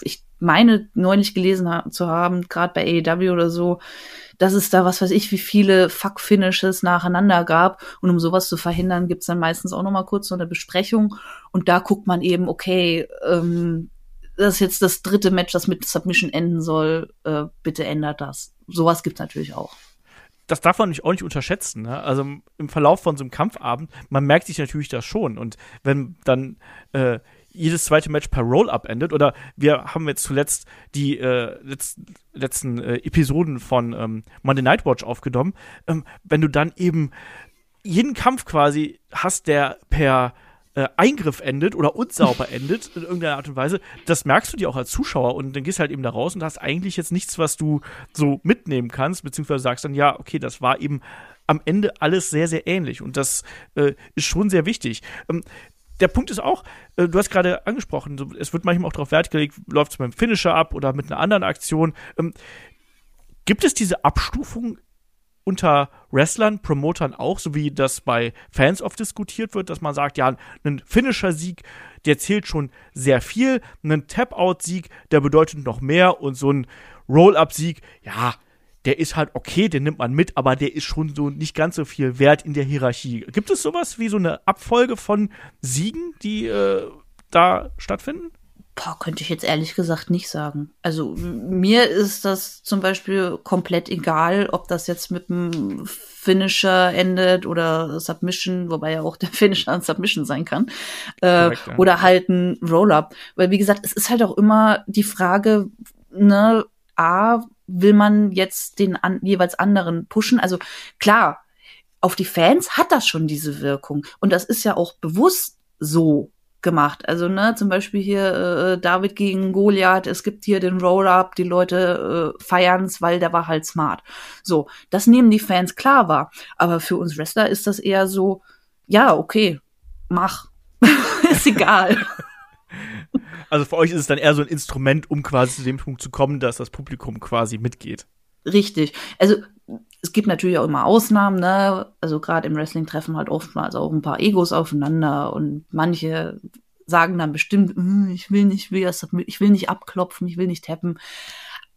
ich meine neulich gelesen ha zu haben, gerade bei AEW oder so, dass es da was weiß ich, wie viele Fuck-Finishes nacheinander gab. Und um sowas zu verhindern, gibt's dann meistens auch noch mal kurz so eine Besprechung. Und da guckt man eben, okay, ähm, das ist jetzt das dritte Match, das mit Submission enden soll. Äh, bitte ändert das. Sowas gibt's natürlich auch
das darf man nicht auch nicht unterschätzen. Ne? Also im Verlauf von so einem Kampfabend, man merkt sich natürlich das schon. Und wenn dann äh, jedes zweite Match per Roll-Up endet, oder wir haben jetzt zuletzt die äh, letz letzten äh, Episoden von ähm, Monday Night Watch aufgenommen, ähm, wenn du dann eben jeden Kampf quasi hast, der per äh, Eingriff endet oder unsauber endet in irgendeiner Art und Weise, das merkst du dir auch als Zuschauer und dann gehst du halt eben da raus und hast eigentlich jetzt nichts, was du so mitnehmen kannst, beziehungsweise sagst dann, ja, okay, das war eben am Ende alles sehr, sehr ähnlich und das äh, ist schon sehr wichtig. Ähm, der Punkt ist auch, äh, du hast gerade angesprochen, es wird manchmal auch darauf Wert gelegt, läuft es beim Finisher ab oder mit einer anderen Aktion. Ähm, gibt es diese Abstufung unter Wrestlern, Promotern auch, so wie das bei Fans oft diskutiert wird, dass man sagt, ja, ein Finisher-Sieg, der zählt schon sehr viel, ein Tap-Out-Sieg, der bedeutet noch mehr und so ein Roll-Up-Sieg, ja, der ist halt okay, den nimmt man mit, aber der ist schon so nicht ganz so viel wert in der Hierarchie. Gibt es sowas wie so eine Abfolge von Siegen, die äh, da stattfinden?
Boah, könnte ich jetzt ehrlich gesagt nicht sagen. Also mir ist das zum Beispiel komplett egal, ob das jetzt mit einem Finisher endet oder Submission, wobei ja auch der Finisher ein Submission sein kann. Äh, Korrekt, ja. Oder halt ein Roll-Up. Weil wie gesagt, es ist halt auch immer die Frage, ne, A, will man jetzt den an, jeweils anderen pushen? Also klar, auf die Fans hat das schon diese Wirkung. Und das ist ja auch bewusst so gemacht. Also, ne, zum Beispiel hier äh, David gegen Goliath, es gibt hier den Roll-Up, die Leute äh, feiern's, weil der war halt smart. So, das nehmen die Fans klar wahr. Aber für uns Wrestler ist das eher so, ja, okay, mach. ist egal.
Also für euch ist es dann eher so ein Instrument, um quasi zu dem Punkt zu kommen, dass das Publikum quasi mitgeht.
Richtig. Also es gibt natürlich auch immer Ausnahmen, ne? Also gerade im Wrestling treffen halt oftmals auch ein paar Egos aufeinander und manche sagen dann bestimmt, hm, ich will nicht, ich will nicht abklopfen, ich will nicht tappen.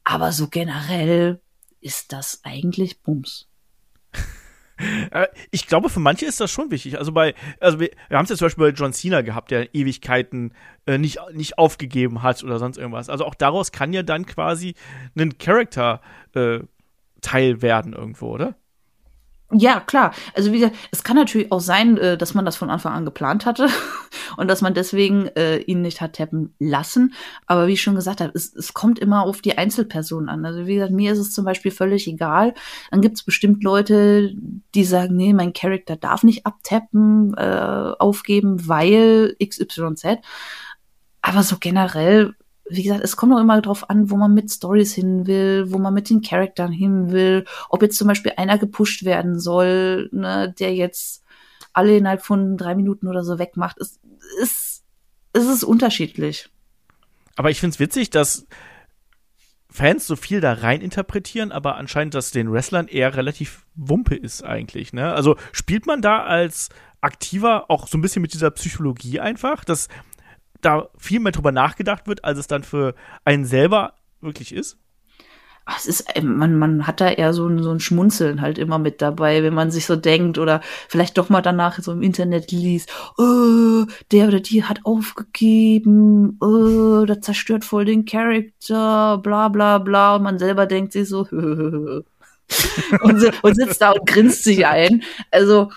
Aber so generell ist das eigentlich Bums.
Äh, ich glaube, für manche ist das schon wichtig. Also bei, also wir, wir haben es ja zum Beispiel bei John Cena gehabt, der Ewigkeiten äh, nicht, nicht aufgegeben hat oder sonst irgendwas. Also auch daraus kann ja dann quasi ein Charakter äh, Teil werden irgendwo, oder?
Ja, klar. Also wie gesagt, es kann natürlich auch sein, äh, dass man das von Anfang an geplant hatte und dass man deswegen äh, ihn nicht hat tappen lassen. Aber wie ich schon gesagt habe, es, es kommt immer auf die Einzelperson an. Also wie gesagt, mir ist es zum Beispiel völlig egal. Dann gibt es bestimmt Leute, die sagen, nee, mein Charakter darf nicht abtappen, äh, aufgeben, weil XYZ. Aber so generell wie gesagt, es kommt auch immer darauf an, wo man mit Stories hin will, wo man mit den Charaktern hin will, ob jetzt zum Beispiel einer gepusht werden soll, ne, der jetzt alle innerhalb von drei Minuten oder so wegmacht. Es, es, es ist unterschiedlich.
Aber ich finde es witzig, dass Fans so viel da rein interpretieren, aber anscheinend das den Wrestlern eher relativ Wumpe ist eigentlich. Ne? Also spielt man da als Aktiver auch so ein bisschen mit dieser Psychologie einfach, dass da viel mehr drüber nachgedacht wird, als es dann für einen selber wirklich ist?
es ist, ähm, man, man hat da eher so ein, so ein Schmunzeln halt immer mit dabei, wenn man sich so denkt oder vielleicht doch mal danach so im Internet liest, oh, der oder die hat aufgegeben, oh, das zerstört voll den Charakter, bla bla bla. Und man selber denkt sich so, und, und sitzt da und grinst sich ein. Also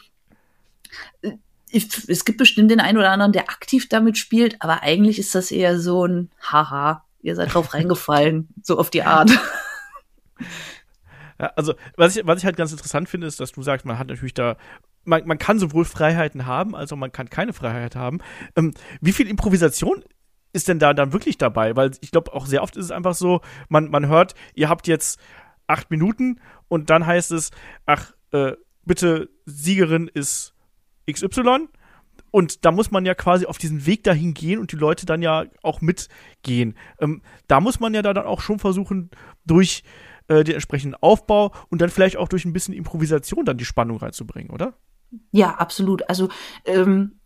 ich, es gibt bestimmt den einen oder anderen, der aktiv damit spielt, aber eigentlich ist das eher so ein Haha, ihr seid drauf reingefallen, so auf die Art.
Ja, also, was ich, was ich halt ganz interessant finde, ist, dass du sagst, man hat natürlich da, man, man kann sowohl Freiheiten haben, als auch man kann keine Freiheit haben. Ähm, wie viel Improvisation ist denn da dann wirklich dabei? Weil ich glaube, auch sehr oft ist es einfach so, man, man hört, ihr habt jetzt acht Minuten und dann heißt es, ach, äh, bitte, Siegerin ist XY. Und da muss man ja quasi auf diesen Weg dahin gehen und die Leute dann ja auch mitgehen. Ähm, da muss man ja dann auch schon versuchen, durch äh, den entsprechenden Aufbau und dann vielleicht auch durch ein bisschen Improvisation dann die Spannung reinzubringen, oder?
Ja, absolut. Also ähm,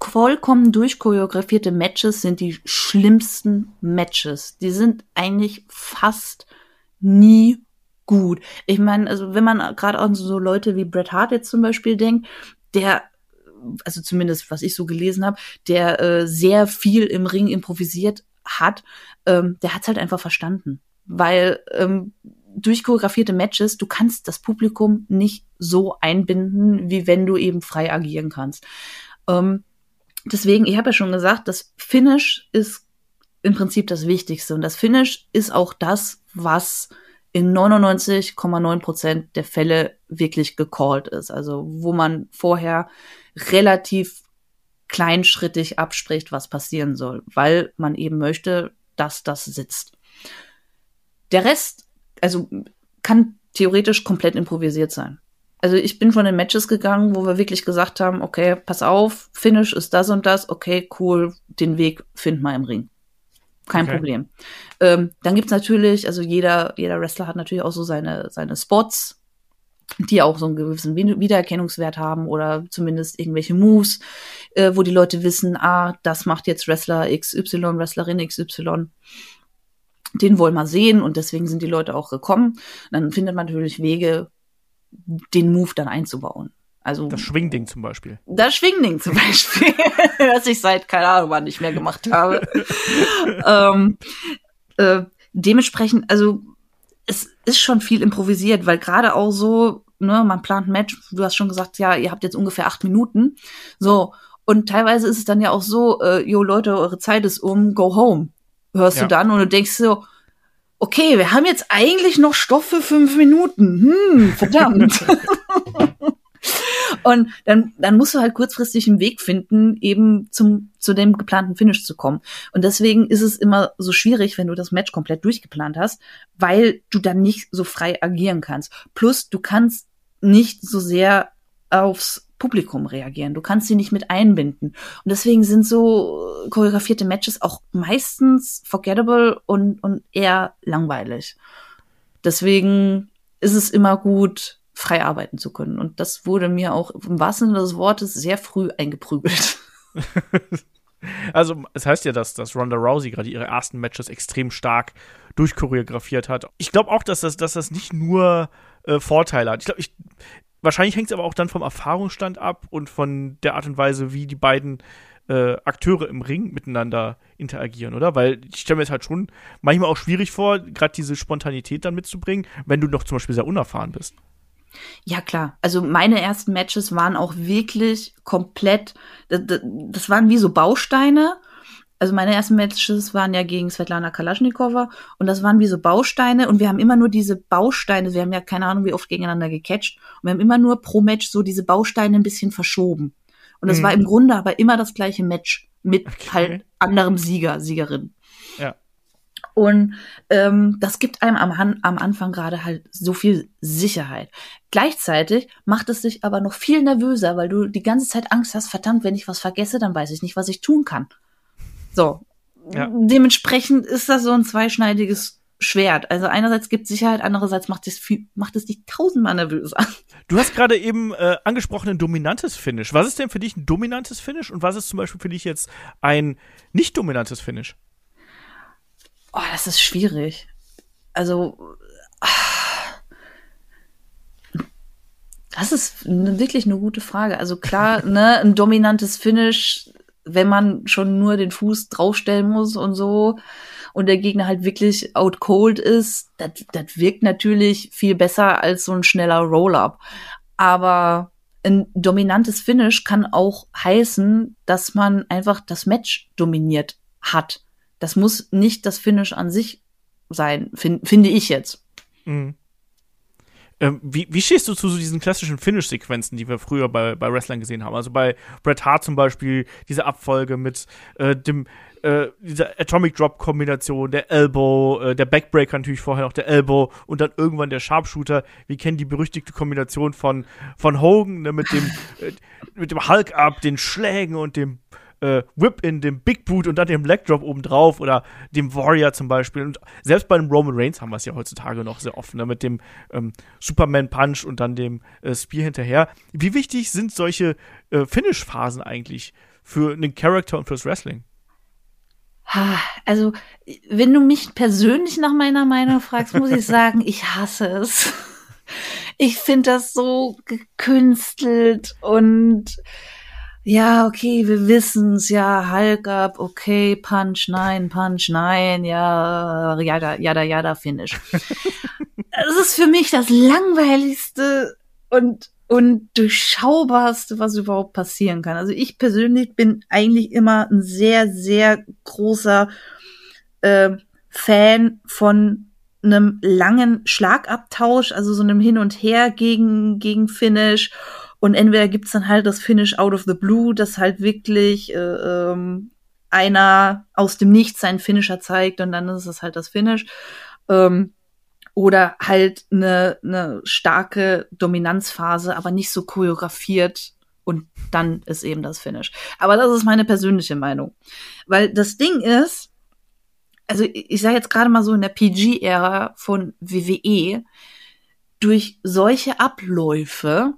vollkommen durchchoreografierte Matches sind die schlimmsten Matches. Die sind eigentlich fast nie gut. Ich meine, also wenn man gerade an so Leute wie Bret Hart jetzt zum Beispiel denkt, der also zumindest was ich so gelesen habe, der äh, sehr viel im Ring improvisiert hat, ähm, der hat's halt einfach verstanden, weil ähm, durch choreografierte Matches, du kannst das Publikum nicht so einbinden, wie wenn du eben frei agieren kannst. Ähm, deswegen, ich habe ja schon gesagt, das Finish ist im Prinzip das Wichtigste und das Finish ist auch das, was in 99,9 Prozent der Fälle wirklich gecallt ist. Also wo man vorher relativ kleinschrittig abspricht, was passieren soll, weil man eben möchte, dass das sitzt. Der Rest, also kann theoretisch komplett improvisiert sein. Also ich bin von den Matches gegangen, wo wir wirklich gesagt haben, okay, pass auf, Finish ist das und das, okay, cool, den Weg find mal im Ring. Kein okay. Problem. Ähm, dann gibt's natürlich, also jeder, jeder Wrestler hat natürlich auch so seine, seine Spots, die auch so einen gewissen Wiedererkennungswert haben oder zumindest irgendwelche Moves, äh, wo die Leute wissen, ah, das macht jetzt Wrestler XY, Wrestlerin XY. Den wollen wir sehen und deswegen sind die Leute auch gekommen. Dann findet man natürlich Wege, den Move dann einzubauen. Also
das Schwingding zum Beispiel.
Das Schwingding zum Beispiel, was ich seit keine Ahnung wann nicht mehr gemacht habe. ähm, äh, dementsprechend, also es ist schon viel improvisiert, weil gerade auch so, ne, man plant ein Match. Du hast schon gesagt, ja, ihr habt jetzt ungefähr acht Minuten, so und teilweise ist es dann ja auch so, äh, yo Leute, eure Zeit ist um, go home. Hörst ja. du dann und du denkst so, okay, wir haben jetzt eigentlich noch Stoff für fünf Minuten. Hm, verdammt. Und dann, dann musst du halt kurzfristig einen Weg finden, eben zum, zu dem geplanten Finish zu kommen. Und deswegen ist es immer so schwierig, wenn du das Match komplett durchgeplant hast, weil du dann nicht so frei agieren kannst. Plus, du kannst nicht so sehr aufs Publikum reagieren. Du kannst sie nicht mit einbinden. Und deswegen sind so choreografierte Matches auch meistens forgettable und, und eher langweilig. Deswegen ist es immer gut, frei arbeiten zu können. Und das wurde mir auch im wahrsten Sinne des Wortes sehr früh eingeprügelt.
Also, es heißt ja, dass, dass Ronda Rousey gerade ihre ersten Matches extrem stark durchchoreografiert hat. Ich glaube auch, dass das, dass das nicht nur äh, Vorteile hat. Ich glaube, ich, wahrscheinlich hängt es aber auch dann vom Erfahrungsstand ab und von der Art und Weise, wie die beiden äh, Akteure im Ring miteinander interagieren, oder? Weil ich stelle mir es halt schon manchmal auch schwierig vor, gerade diese Spontanität dann mitzubringen, wenn du noch zum Beispiel sehr unerfahren bist.
Ja, klar. Also meine ersten Matches waren auch wirklich komplett, das, das waren wie so Bausteine. Also meine ersten Matches waren ja gegen Svetlana Kalaschnikova und das waren wie so Bausteine und wir haben immer nur diese Bausteine, wir haben ja keine Ahnung, wie oft gegeneinander gecatcht und wir haben immer nur pro Match so diese Bausteine ein bisschen verschoben. Und es mhm. war im Grunde aber immer das gleiche Match mit okay. halt anderem Sieger, Siegerin. Und ähm, das gibt einem am, am Anfang gerade halt so viel Sicherheit. Gleichzeitig macht es dich aber noch viel nervöser, weil du die ganze Zeit Angst hast, verdammt, wenn ich was vergesse, dann weiß ich nicht, was ich tun kann. So. Ja. Dementsprechend ist das so ein zweischneidiges Schwert. Also einerseits gibt Sicherheit, andererseits macht es, viel, macht es dich tausendmal nervöser.
Du hast gerade eben äh, angesprochen ein dominantes Finish. Was ist denn für dich ein dominantes Finish und was ist zum Beispiel für dich jetzt ein nicht dominantes Finish?
Oh, das ist schwierig. Also, das ist ne, wirklich eine gute Frage. Also klar, ne, ein dominantes Finish, wenn man schon nur den Fuß draufstellen muss und so und der Gegner halt wirklich out cold ist, das wirkt natürlich viel besser als so ein schneller Roll-up. Aber ein dominantes Finish kann auch heißen, dass man einfach das Match dominiert hat. Das muss nicht das Finish an sich sein, find, finde ich jetzt. Mhm.
Ähm, wie, wie stehst du zu diesen klassischen Finish-Sequenzen, die wir früher bei, bei Wrestlern gesehen haben? Also bei Bret Hart zum Beispiel, diese Abfolge mit äh, dem äh, dieser Atomic Drop-Kombination, der Elbow, äh, der Backbreaker natürlich vorher noch der Elbow und dann irgendwann der Sharpshooter. Wir kennen die berüchtigte Kombination von, von Hogan ne, mit dem, äh, mit dem Hulk-Up, den Schlägen und dem äh, Whip in dem Big Boot und dann dem Leg Drop obendrauf oder dem Warrior zum Beispiel. Und selbst bei dem Roman Reigns haben wir es ja heutzutage noch sehr oft, ne, mit dem ähm, Superman Punch und dann dem äh, Spear hinterher. Wie wichtig sind solche äh, Finish-Phasen eigentlich für einen Charakter und fürs Wrestling?
Also, wenn du mich persönlich nach meiner Meinung fragst, muss ich sagen, ich hasse es. Ich finde das so gekünstelt und ja, okay, wir wissen's, ja, Hulk up, okay, Punch, nein, Punch, nein, ja, jada, jada, jada, Finish. Es ist für mich das langweiligste und, und durchschaubarste, was überhaupt passieren kann. Also ich persönlich bin eigentlich immer ein sehr, sehr großer äh, Fan von einem langen Schlagabtausch, also so einem Hin und Her gegen, gegen Finish und entweder gibt's dann halt das Finish out of the blue, das halt wirklich äh, ähm, einer aus dem Nichts seinen Finisher zeigt und dann ist es halt das Finish. Ähm, oder halt eine, eine starke Dominanzphase, aber nicht so choreografiert und dann ist eben das Finish. Aber das ist meine persönliche Meinung. Weil das Ding ist, also ich sage jetzt gerade mal so in der PG-Ära von WWE, durch solche Abläufe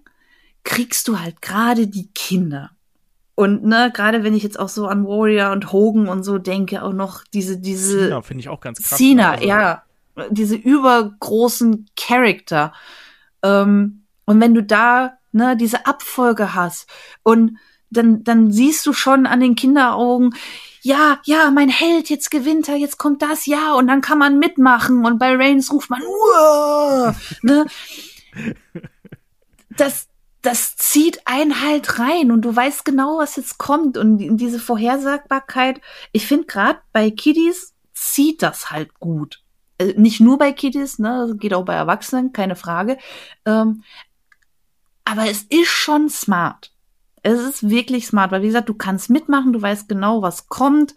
kriegst du halt gerade die Kinder. Und ne, gerade wenn ich jetzt auch so an Warrior und Hogan und so denke, auch noch diese, diese.
Cena finde ich auch ganz krass.
Cena, also. ja. Diese übergroßen Charakter. Ähm, und wenn du da, ne, diese Abfolge hast und dann, dann siehst du schon an den Kinderaugen, ja, ja, mein Held, jetzt gewinnt er, jetzt kommt das, ja, und dann kann man mitmachen und bei Reigns ruft man, Uah! ne? Das, das zieht einen halt rein und du weißt genau, was jetzt kommt und diese Vorhersagbarkeit. Ich finde gerade bei Kiddies zieht das halt gut. Äh, nicht nur bei Kiddies, ne, geht auch bei Erwachsenen, keine Frage. Ähm, aber es ist schon smart. Es ist wirklich smart, weil wie gesagt, du kannst mitmachen, du weißt genau, was kommt.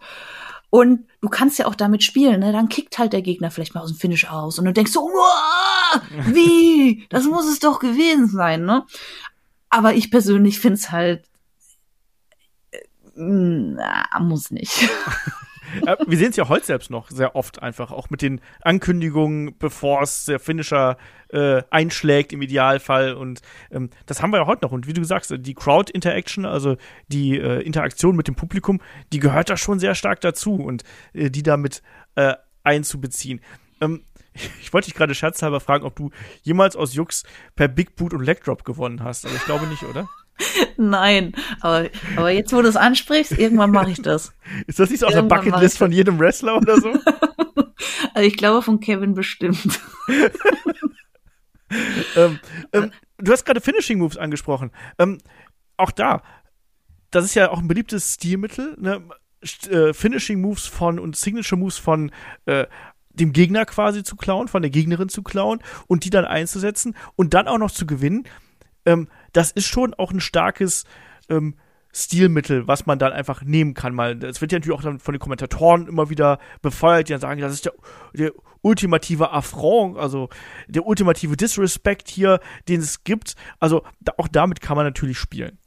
Und du kannst ja auch damit spielen, ne? Dann kickt halt der Gegner vielleicht mal aus dem Finish aus und du denkst so, wie? Das muss es doch gewesen sein, ne? Aber ich persönlich finde es halt, äh, na, muss nicht.
wir sehen es ja heute selbst noch sehr oft einfach, auch mit den Ankündigungen, bevor es der Finisher äh, einschlägt im Idealfall. Und ähm, das haben wir ja heute noch. Und wie du sagst, die Crowd-Interaction, also die äh, Interaktion mit dem Publikum, die gehört da schon sehr stark dazu und äh, die damit äh, einzubeziehen. Ähm, Ich wollte dich gerade scherzhalber fragen, ob du jemals aus Jux per Big Boot und Leg Drop gewonnen hast. Aber ich glaube nicht, oder?
Nein, aber, aber jetzt, wo du es ansprichst, irgendwann mache ich das.
Ist das nicht so auf der Bucketlist von jedem Wrestler oder so?
also ich glaube von Kevin bestimmt.
ähm, ähm, du hast gerade Finishing Moves angesprochen. Ähm, auch da, das ist ja auch ein beliebtes Stilmittel, ne? Äh, Finishing Moves von und Signature Moves von äh, dem Gegner quasi zu klauen, von der Gegnerin zu klauen und die dann einzusetzen und dann auch noch zu gewinnen. Ähm, das ist schon auch ein starkes ähm, Stilmittel, was man dann einfach nehmen kann. Mal, es wird ja natürlich auch dann von den Kommentatoren immer wieder befeuert, die dann sagen, das ist der, der ultimative Affront, also der ultimative Disrespect hier, den es gibt. Also da, auch damit kann man natürlich spielen.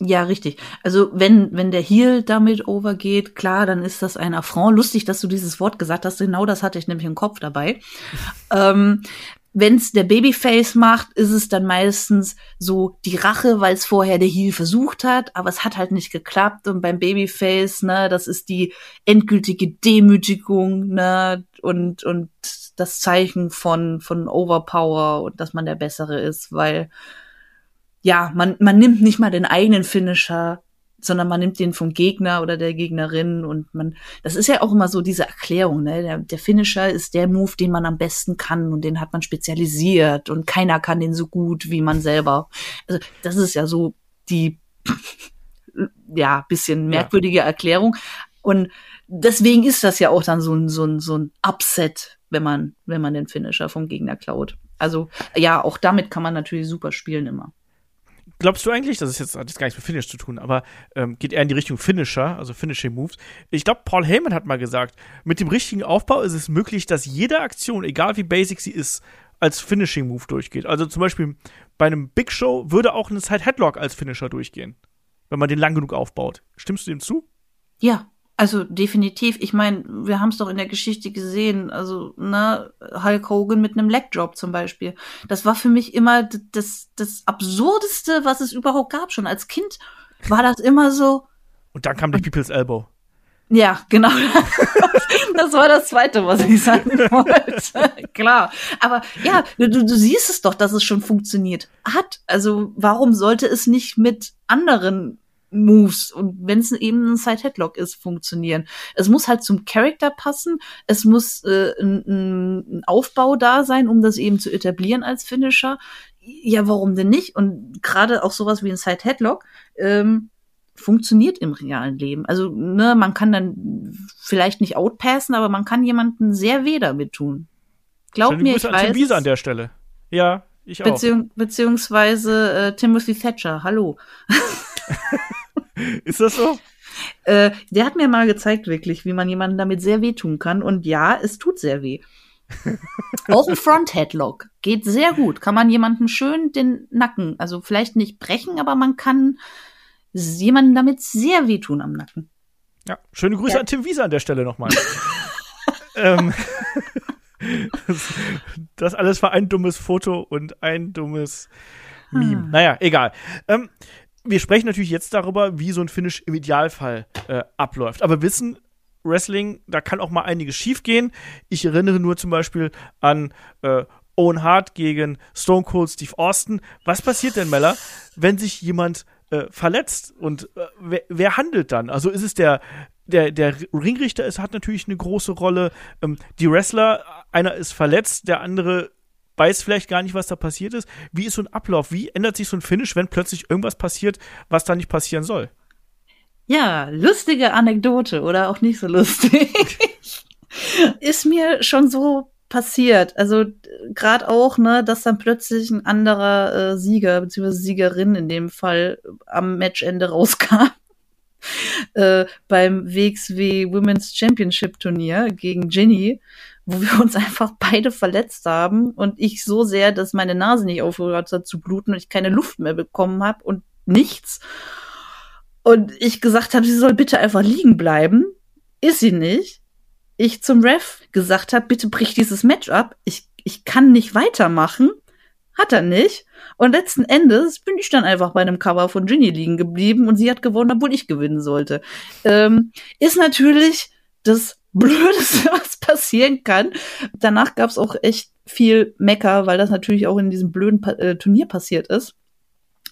Ja, richtig. Also wenn, wenn der Heel damit overgeht, klar, dann ist das ein Affront. Lustig, dass du dieses Wort gesagt hast. Genau das hatte ich nämlich im Kopf dabei. ähm, wenn es der Babyface macht, ist es dann meistens so die Rache, weil es vorher der Heel versucht hat, aber es hat halt nicht geklappt. Und beim Babyface, ne, das ist die endgültige Demütigung, ne, und, und das Zeichen von, von Overpower und dass man der Bessere ist, weil ja, man, man nimmt nicht mal den eigenen Finisher, sondern man nimmt den vom Gegner oder der Gegnerin und man, das ist ja auch immer so diese Erklärung, ne? Der, der Finisher ist der Move, den man am besten kann und den hat man spezialisiert und keiner kann den so gut wie man selber. Also, das ist ja so die, ja, bisschen merkwürdige ja. Erklärung und deswegen ist das ja auch dann so ein, so ein, so ein Upset, wenn man, wenn man den Finisher vom Gegner klaut. Also, ja, auch damit kann man natürlich super spielen immer.
Glaubst du eigentlich, das ist jetzt, hat jetzt gar nichts mit Finish zu tun, aber ähm, geht eher in die Richtung Finisher, also Finishing Moves. Ich glaube, Paul Heyman hat mal gesagt, mit dem richtigen Aufbau ist es möglich, dass jede Aktion, egal wie basic sie ist, als Finishing Move durchgeht. Also zum Beispiel bei einem Big Show würde auch ein Side Headlock als Finisher durchgehen, wenn man den lang genug aufbaut. Stimmst du dem zu?
Ja, also definitiv. Ich meine, wir haben es doch in der Geschichte gesehen. Also, ne, Hulk Hogan mit einem Leg Drop zum Beispiel. Das war für mich immer das, das Absurdeste, was es überhaupt gab. Schon als Kind war das immer so.
Und dann kam die People's Elbow.
Ja, genau. das war das Zweite, was ich sagen wollte. Klar. Aber ja, du, du siehst es doch, dass es schon funktioniert hat. Also warum sollte es nicht mit anderen Moves und wenn es eben ein Side Headlock ist, funktionieren. Es muss halt zum Charakter passen, es muss äh, ein, ein Aufbau da sein, um das eben zu etablieren als Finisher. Ja, warum denn nicht? Und gerade auch sowas wie ein Side Headlock ähm, funktioniert im realen Leben. Also, ne, man kann dann vielleicht nicht outpassen, aber man kann jemanden sehr weh damit tun. Glaub mir,
Grüße ich weiß. Tim an der Stelle. Ja, ich auch.
Beziehung, beziehungsweise äh, Timothy Thatcher, hallo.
Ist das so?
Äh, der hat mir mal gezeigt, wirklich, wie man jemanden damit sehr wehtun kann. Und ja, es tut sehr weh. Auch ein Front-Headlock geht sehr gut. Kann man jemanden schön den Nacken, also vielleicht nicht brechen, aber man kann jemanden damit sehr wehtun am Nacken.
Ja, schöne Grüße ja. an Tim Wiese an der Stelle nochmal. ähm, das alles war ein dummes Foto und ein dummes Meme. Hm. Naja, egal. Ähm, wir sprechen natürlich jetzt darüber, wie so ein Finish im Idealfall äh, abläuft. Aber wissen, Wrestling, da kann auch mal einiges schiefgehen. Ich erinnere nur zum Beispiel an äh, Owen Hart gegen Stone Cold Steve Austin. Was passiert denn, Meller, wenn sich jemand äh, verletzt? Und äh, wer, wer, handelt dann? Also ist es der, der, der Ringrichter es hat natürlich eine große Rolle. Ähm, die Wrestler, einer ist verletzt, der andere weiß vielleicht gar nicht, was da passiert ist. Wie ist so ein Ablauf? Wie ändert sich so ein Finish, wenn plötzlich irgendwas passiert, was da nicht passieren soll?
Ja, lustige Anekdote oder auch nicht so lustig. ist mir schon so passiert. Also gerade auch, ne, dass dann plötzlich ein anderer äh, Sieger beziehungsweise Siegerin in dem Fall am Matchende rauskam. äh, beim WXW Women's Championship Turnier gegen Ginny wo wir uns einfach beide verletzt haben und ich so sehr, dass meine Nase nicht aufgehört hat zu bluten und ich keine Luft mehr bekommen habe und nichts. Und ich gesagt habe, sie soll bitte einfach liegen bleiben. Ist sie nicht. Ich zum Ref gesagt habe, bitte brich dieses Match ab. Ich, ich kann nicht weitermachen. Hat er nicht. Und letzten Endes bin ich dann einfach bei einem Cover von Ginny liegen geblieben und sie hat gewonnen, obwohl ich gewinnen sollte. Ähm, ist natürlich das Blödeste, was passieren kann. Danach gab es auch echt viel Mecker, weil das natürlich auch in diesem blöden pa äh, Turnier passiert ist,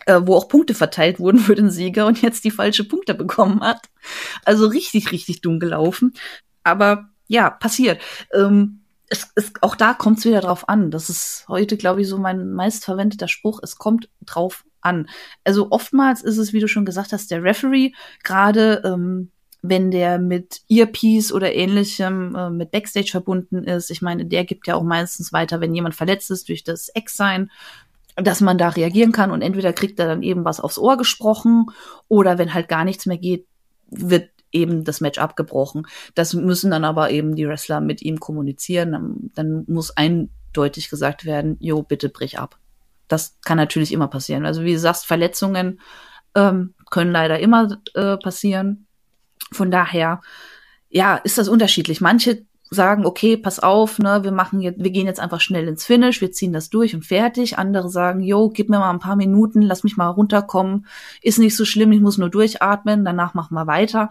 äh, wo auch Punkte verteilt wurden für den Sieger und jetzt die falsche Punkte bekommen hat. Also richtig, richtig dumm gelaufen. Aber ja, passiert. Ähm, es, es, auch da kommt es wieder drauf an. Das ist heute, glaube ich, so mein meistverwendeter Spruch. Es kommt drauf an. Also oftmals ist es, wie du schon gesagt hast, der Referee, gerade ähm, wenn der mit Earpiece oder ähnlichem äh, mit Backstage verbunden ist. Ich meine, der gibt ja auch meistens weiter, wenn jemand verletzt ist durch das Ex-Sein, dass man da reagieren kann und entweder kriegt er dann eben was aufs Ohr gesprochen oder wenn halt gar nichts mehr geht, wird eben das Match abgebrochen. Das müssen dann aber eben die Wrestler mit ihm kommunizieren. Dann, dann muss eindeutig gesagt werden, jo, bitte brich ab. Das kann natürlich immer passieren. Also wie du sagst, Verletzungen ähm, können leider immer äh, passieren. Von daher, ja, ist das unterschiedlich. Manche sagen, okay, pass auf, ne, wir machen jetzt, wir gehen jetzt einfach schnell ins Finish, wir ziehen das durch und fertig. Andere sagen, yo, gib mir mal ein paar Minuten, lass mich mal runterkommen, ist nicht so schlimm, ich muss nur durchatmen, danach machen wir weiter.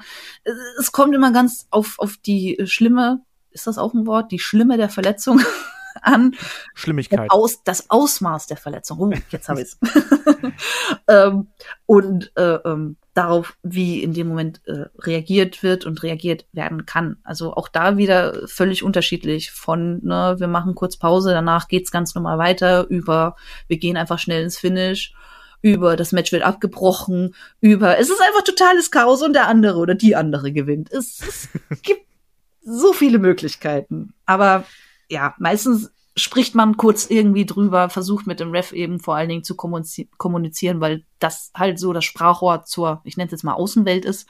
Es kommt immer ganz auf, auf die schlimme, ist das auch ein Wort, die schlimme der Verletzung an.
Schlimmigkeit.
Das, Aus, das Ausmaß der Verletzung. Oh, jetzt habe ich es. ähm, und äh, ähm, darauf, wie in dem Moment äh, reagiert wird und reagiert werden kann. Also auch da wieder völlig unterschiedlich von, ne, wir machen kurz Pause, danach geht's ganz normal weiter, über, wir gehen einfach schnell ins Finish, über, das Match wird abgebrochen, über, es ist einfach totales Chaos und der andere oder die andere gewinnt. Es, es gibt so viele Möglichkeiten. Aber ja, meistens spricht man kurz irgendwie drüber, versucht mit dem Ref eben vor allen Dingen zu kommunizieren, weil das halt so das Sprachrohr zur, ich nenne es jetzt mal Außenwelt ist.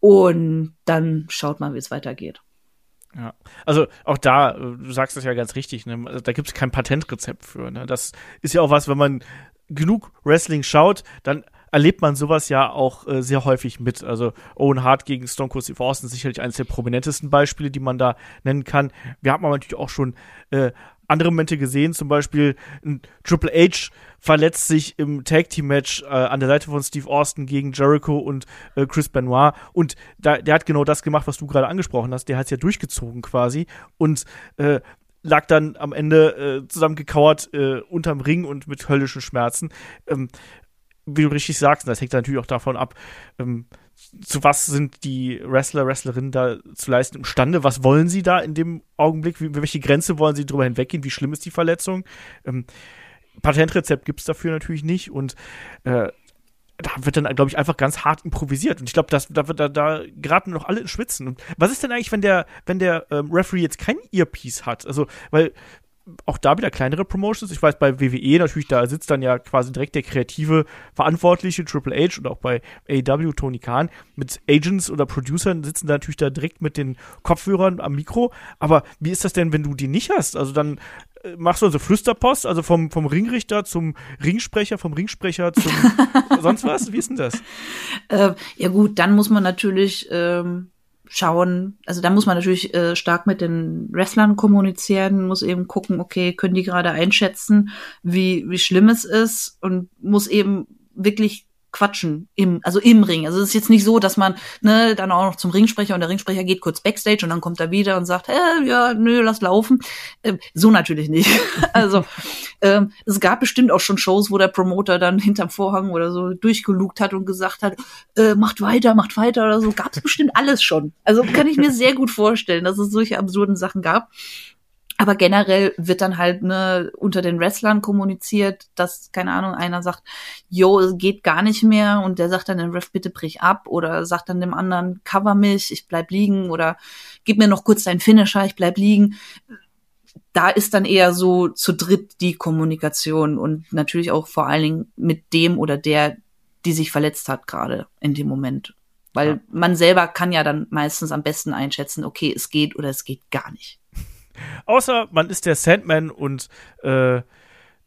Und dann schaut man, wie es weitergeht.
Ja, also auch da, du sagst das ja ganz richtig, ne? Also da gibt es kein Patentrezept für. Ne? Das ist ja auch was, wenn man genug Wrestling schaut, dann erlebt man sowas ja auch äh, sehr häufig mit. Also Owen Hart gegen Stone Cold Steve Austin sicherlich eines der prominentesten Beispiele, die man da nennen kann. Wir haben aber natürlich auch schon äh, andere Momente gesehen, zum Beispiel Triple H verletzt sich im Tag Team Match äh, an der Seite von Steve Austin gegen Jericho und äh, Chris Benoit und da, der hat genau das gemacht, was du gerade angesprochen hast. Der hat es ja durchgezogen quasi und äh, lag dann am Ende äh, zusammengekauert äh, unterm Ring und mit höllischen Schmerzen. Ähm, wie du richtig sagst, das hängt natürlich auch davon ab, ähm, zu was sind die Wrestler, Wrestlerinnen da zu leisten imstande? Was wollen sie da in dem Augenblick? Wie, welche Grenze wollen sie drüber hinweggehen? Wie schlimm ist die Verletzung? Ähm, Patentrezept gibt es dafür natürlich nicht und äh, da wird dann, glaube ich, einfach ganz hart improvisiert. Und ich glaube, da, da, da geraten noch alle ins Schwitzen. Und was ist denn eigentlich, wenn der, wenn der ähm, Referee jetzt kein Earpiece hat? Also, weil auch da wieder kleinere Promotions. Ich weiß, bei WWE natürlich, da sitzt dann ja quasi direkt der kreative Verantwortliche, Triple H und auch bei AEW, Tony Khan, mit Agents oder Producern sitzen da natürlich da direkt mit den Kopfhörern am Mikro. Aber wie ist das denn, wenn du die nicht hast? Also dann äh, machst du also Flüsterpost, also vom, vom Ringrichter zum Ringsprecher, vom Ringsprecher zum sonst was? Wie ist denn das?
Äh, ja gut, dann muss man natürlich ähm, schauen, also da muss man natürlich äh, stark mit den Wrestlern kommunizieren, muss eben gucken, okay, können die gerade einschätzen, wie, wie schlimm es ist und muss eben wirklich quatschen im, also im Ring. Also es ist jetzt nicht so, dass man ne, dann auch noch zum Ringsprecher und der Ringsprecher geht kurz backstage und dann kommt er wieder und sagt, äh, ja, nö, lass laufen. Ähm, so natürlich nicht. also ähm, es gab bestimmt auch schon Shows, wo der Promoter dann hinterm Vorhang oder so durchgelugt hat und gesagt hat, äh, macht weiter, macht weiter oder so. Gab es bestimmt alles schon. Also kann ich mir sehr gut vorstellen, dass es solche absurden Sachen gab. Aber generell wird dann halt ne, unter den Wrestlern kommuniziert, dass, keine Ahnung, einer sagt, yo, es geht gar nicht mehr und der sagt dann dem Ref, bitte brich ab oder sagt dann dem anderen, cover mich, ich bleib liegen oder gib mir noch kurz deinen Finisher, ich bleib liegen. Da ist dann eher so zu dritt die Kommunikation und natürlich auch vor allen Dingen mit dem oder der, die sich verletzt hat gerade in dem Moment. Weil ja. man selber kann ja dann meistens am besten einschätzen, okay, es geht oder es geht gar nicht.
Außer man ist der Sandman und äh,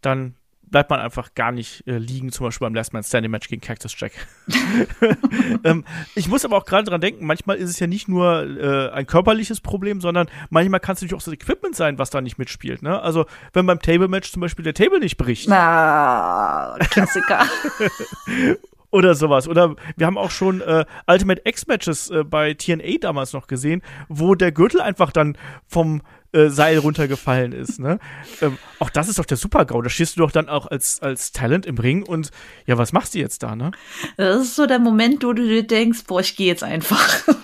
dann bleibt man einfach gar nicht äh, liegen, zum Beispiel beim Last Man Standing Match gegen Cactus Jack. ähm, ich muss aber auch gerade dran denken, manchmal ist es ja nicht nur äh, ein körperliches Problem, sondern manchmal kann es natürlich auch das Equipment sein, was da nicht mitspielt. Ne? Also wenn beim Table Match zum Beispiel der Table nicht bricht.
Na, Klassiker.
Oder sowas. Oder wir haben auch schon äh, Ultimate X-Matches äh, bei TNA damals noch gesehen, wo der Gürtel einfach dann vom äh, Seil runtergefallen ist. Ne? Ähm, auch das ist doch der Super-GAU. Da stehst du doch dann auch als, als Talent im Ring und ja, was machst du jetzt da, ne?
Das ist so der Moment, wo du dir denkst, boah, ich gehe jetzt einfach.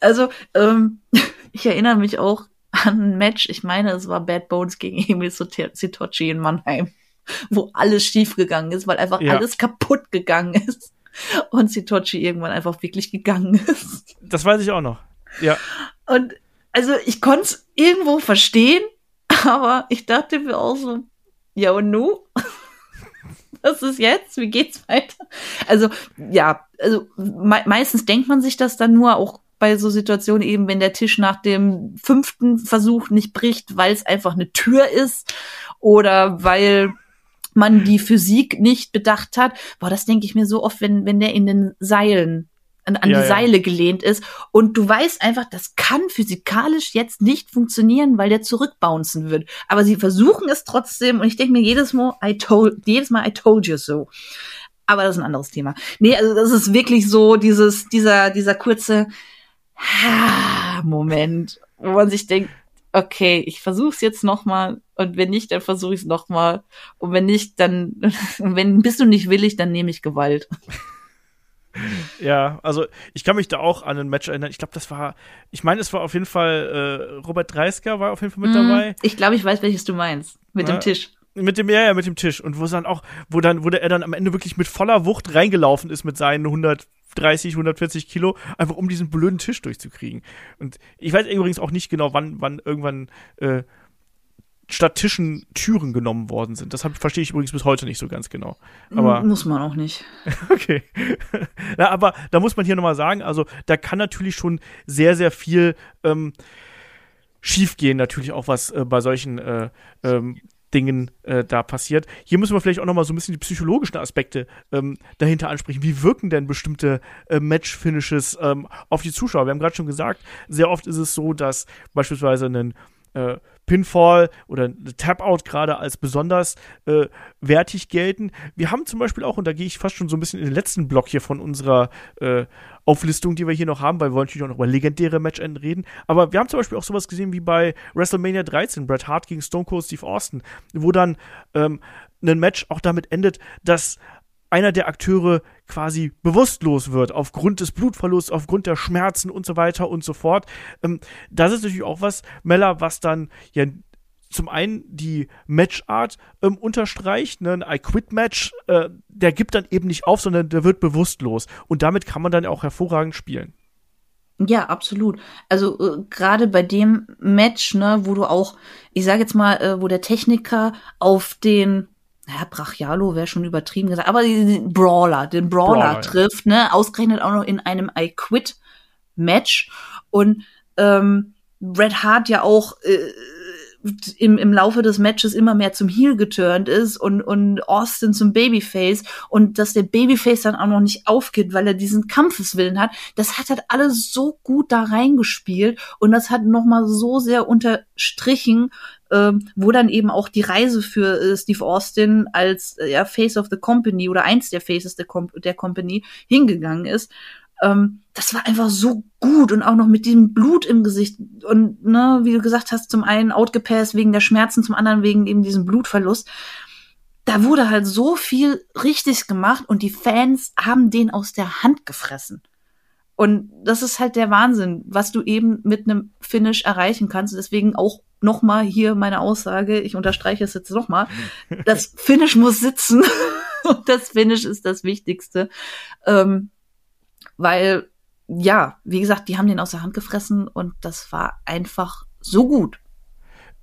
also, ähm, ich erinnere mich auch an ein Match, ich meine, es war Bad Bones gegen Emil Sitochi in Mannheim, wo alles schiefgegangen ist, weil einfach ja. alles kaputt gegangen ist und Sitochi irgendwann einfach wirklich gegangen ist.
Das weiß ich auch noch. Ja.
Und also ich konnte es irgendwo verstehen, aber ich dachte mir auch so, ja und nu? Was ist jetzt? Wie geht's weiter? Also, ja, also me meistens denkt man sich das dann nur auch bei so Situationen eben, wenn der Tisch nach dem fünften Versuch nicht bricht, weil es einfach eine Tür ist oder weil man die Physik nicht bedacht hat. Boah, das denke ich mir so oft, wenn, wenn der in den Seilen an, an ja, die Seile ja. gelehnt ist und du weißt einfach, das kann physikalisch jetzt nicht funktionieren, weil der zurückbouncen wird. Aber sie versuchen es trotzdem und ich denke mir jedes Mal, I told, jedes Mal, I told you so. Aber das ist ein anderes Thema. Nee, also das ist wirklich so dieses, dieser, dieser kurze, Moment, wo man sich denkt, okay, ich versuche es jetzt noch mal und wenn nicht, dann versuche ich es noch mal und wenn nicht, dann wenn bist du nicht willig, dann nehme ich Gewalt.
Ja, also ich kann mich da auch an ein Match erinnern. Ich glaube, das war, ich meine, es war auf jeden Fall äh, Robert Dreisker war auf jeden Fall mit mm, dabei.
Ich glaube, ich weiß, welches du meinst. Mit ja, dem Tisch.
Mit dem, ja, ja, mit dem Tisch. Und wo dann auch, wo dann, wo der, er dann am Ende wirklich mit voller Wucht reingelaufen ist mit seinen 100 130, 140 Kilo, einfach um diesen blöden Tisch durchzukriegen. Und ich weiß übrigens auch nicht genau, wann, wann irgendwann äh, statt Tischen Türen genommen worden sind. Das verstehe ich übrigens bis heute nicht so ganz genau. Aber
muss man auch nicht.
okay. ja, aber da muss man hier nochmal sagen, also da kann natürlich schon sehr, sehr viel ähm, schiefgehen, natürlich auch was äh, bei solchen äh, ähm, Dingen äh, da passiert. Hier müssen wir vielleicht auch noch mal so ein bisschen die psychologischen Aspekte ähm, dahinter ansprechen. Wie wirken denn bestimmte äh, Match-Finishes ähm, auf die Zuschauer? Wir haben gerade schon gesagt, sehr oft ist es so, dass beispielsweise ein äh, Pinfall oder Tap-Out gerade als besonders äh, wertig gelten. Wir haben zum Beispiel auch, und da gehe ich fast schon so ein bisschen in den letzten Block hier von unserer äh, Auflistung, die wir hier noch haben, weil wir wollen natürlich auch noch über legendäre Matchenden reden. Aber wir haben zum Beispiel auch sowas gesehen wie bei WrestleMania 13, Bret Hart gegen Stone Cold Steve Austin, wo dann ähm, ein Match auch damit endet, dass einer der Akteure quasi bewusstlos wird, aufgrund des Blutverlusts, aufgrund der Schmerzen und so weiter und so fort. Ähm, das ist natürlich auch was, Mella, was dann ja zum einen die Matchart ähm, unterstreicht, ne? ein I-Quit-Match, äh, der gibt dann eben nicht auf, sondern der wird bewusstlos. Und damit kann man dann auch hervorragend spielen.
Ja, absolut. Also äh, gerade bei dem Match, ne, wo du auch, ich sage jetzt mal, äh, wo der Techniker auf den naja, Brachialo wäre schon übertrieben gesagt, aber den Brawler, den Brawler, Brawler trifft, ne, ausgerechnet auch noch in einem I Quit Match. Und ähm, Bret Hart ja auch äh, im, im Laufe des Matches immer mehr zum Heel geturnt ist und, und Austin zum Babyface. Und dass der Babyface dann auch noch nicht aufgeht, weil er diesen Kampfeswillen hat, das hat halt alles so gut da reingespielt. Und das hat nochmal so sehr unterstrichen, ähm, wo dann eben auch die Reise für äh, Steve Austin als äh, ja, Face of the Company oder eins der Faces der, Com der Company hingegangen ist. Ähm, das war einfach so gut und auch noch mit diesem Blut im Gesicht und ne, wie du gesagt hast, zum einen outgepasst wegen der Schmerzen, zum anderen wegen eben diesem Blutverlust. Da wurde halt so viel richtig gemacht und die Fans haben den aus der Hand gefressen. Und das ist halt der Wahnsinn, was du eben mit einem Finish erreichen kannst. Deswegen auch nochmal hier meine Aussage, ich unterstreiche es jetzt nochmal, das Finish muss sitzen und das Finish ist das Wichtigste. Ähm, weil, ja, wie gesagt, die haben den aus der Hand gefressen und das war einfach so gut.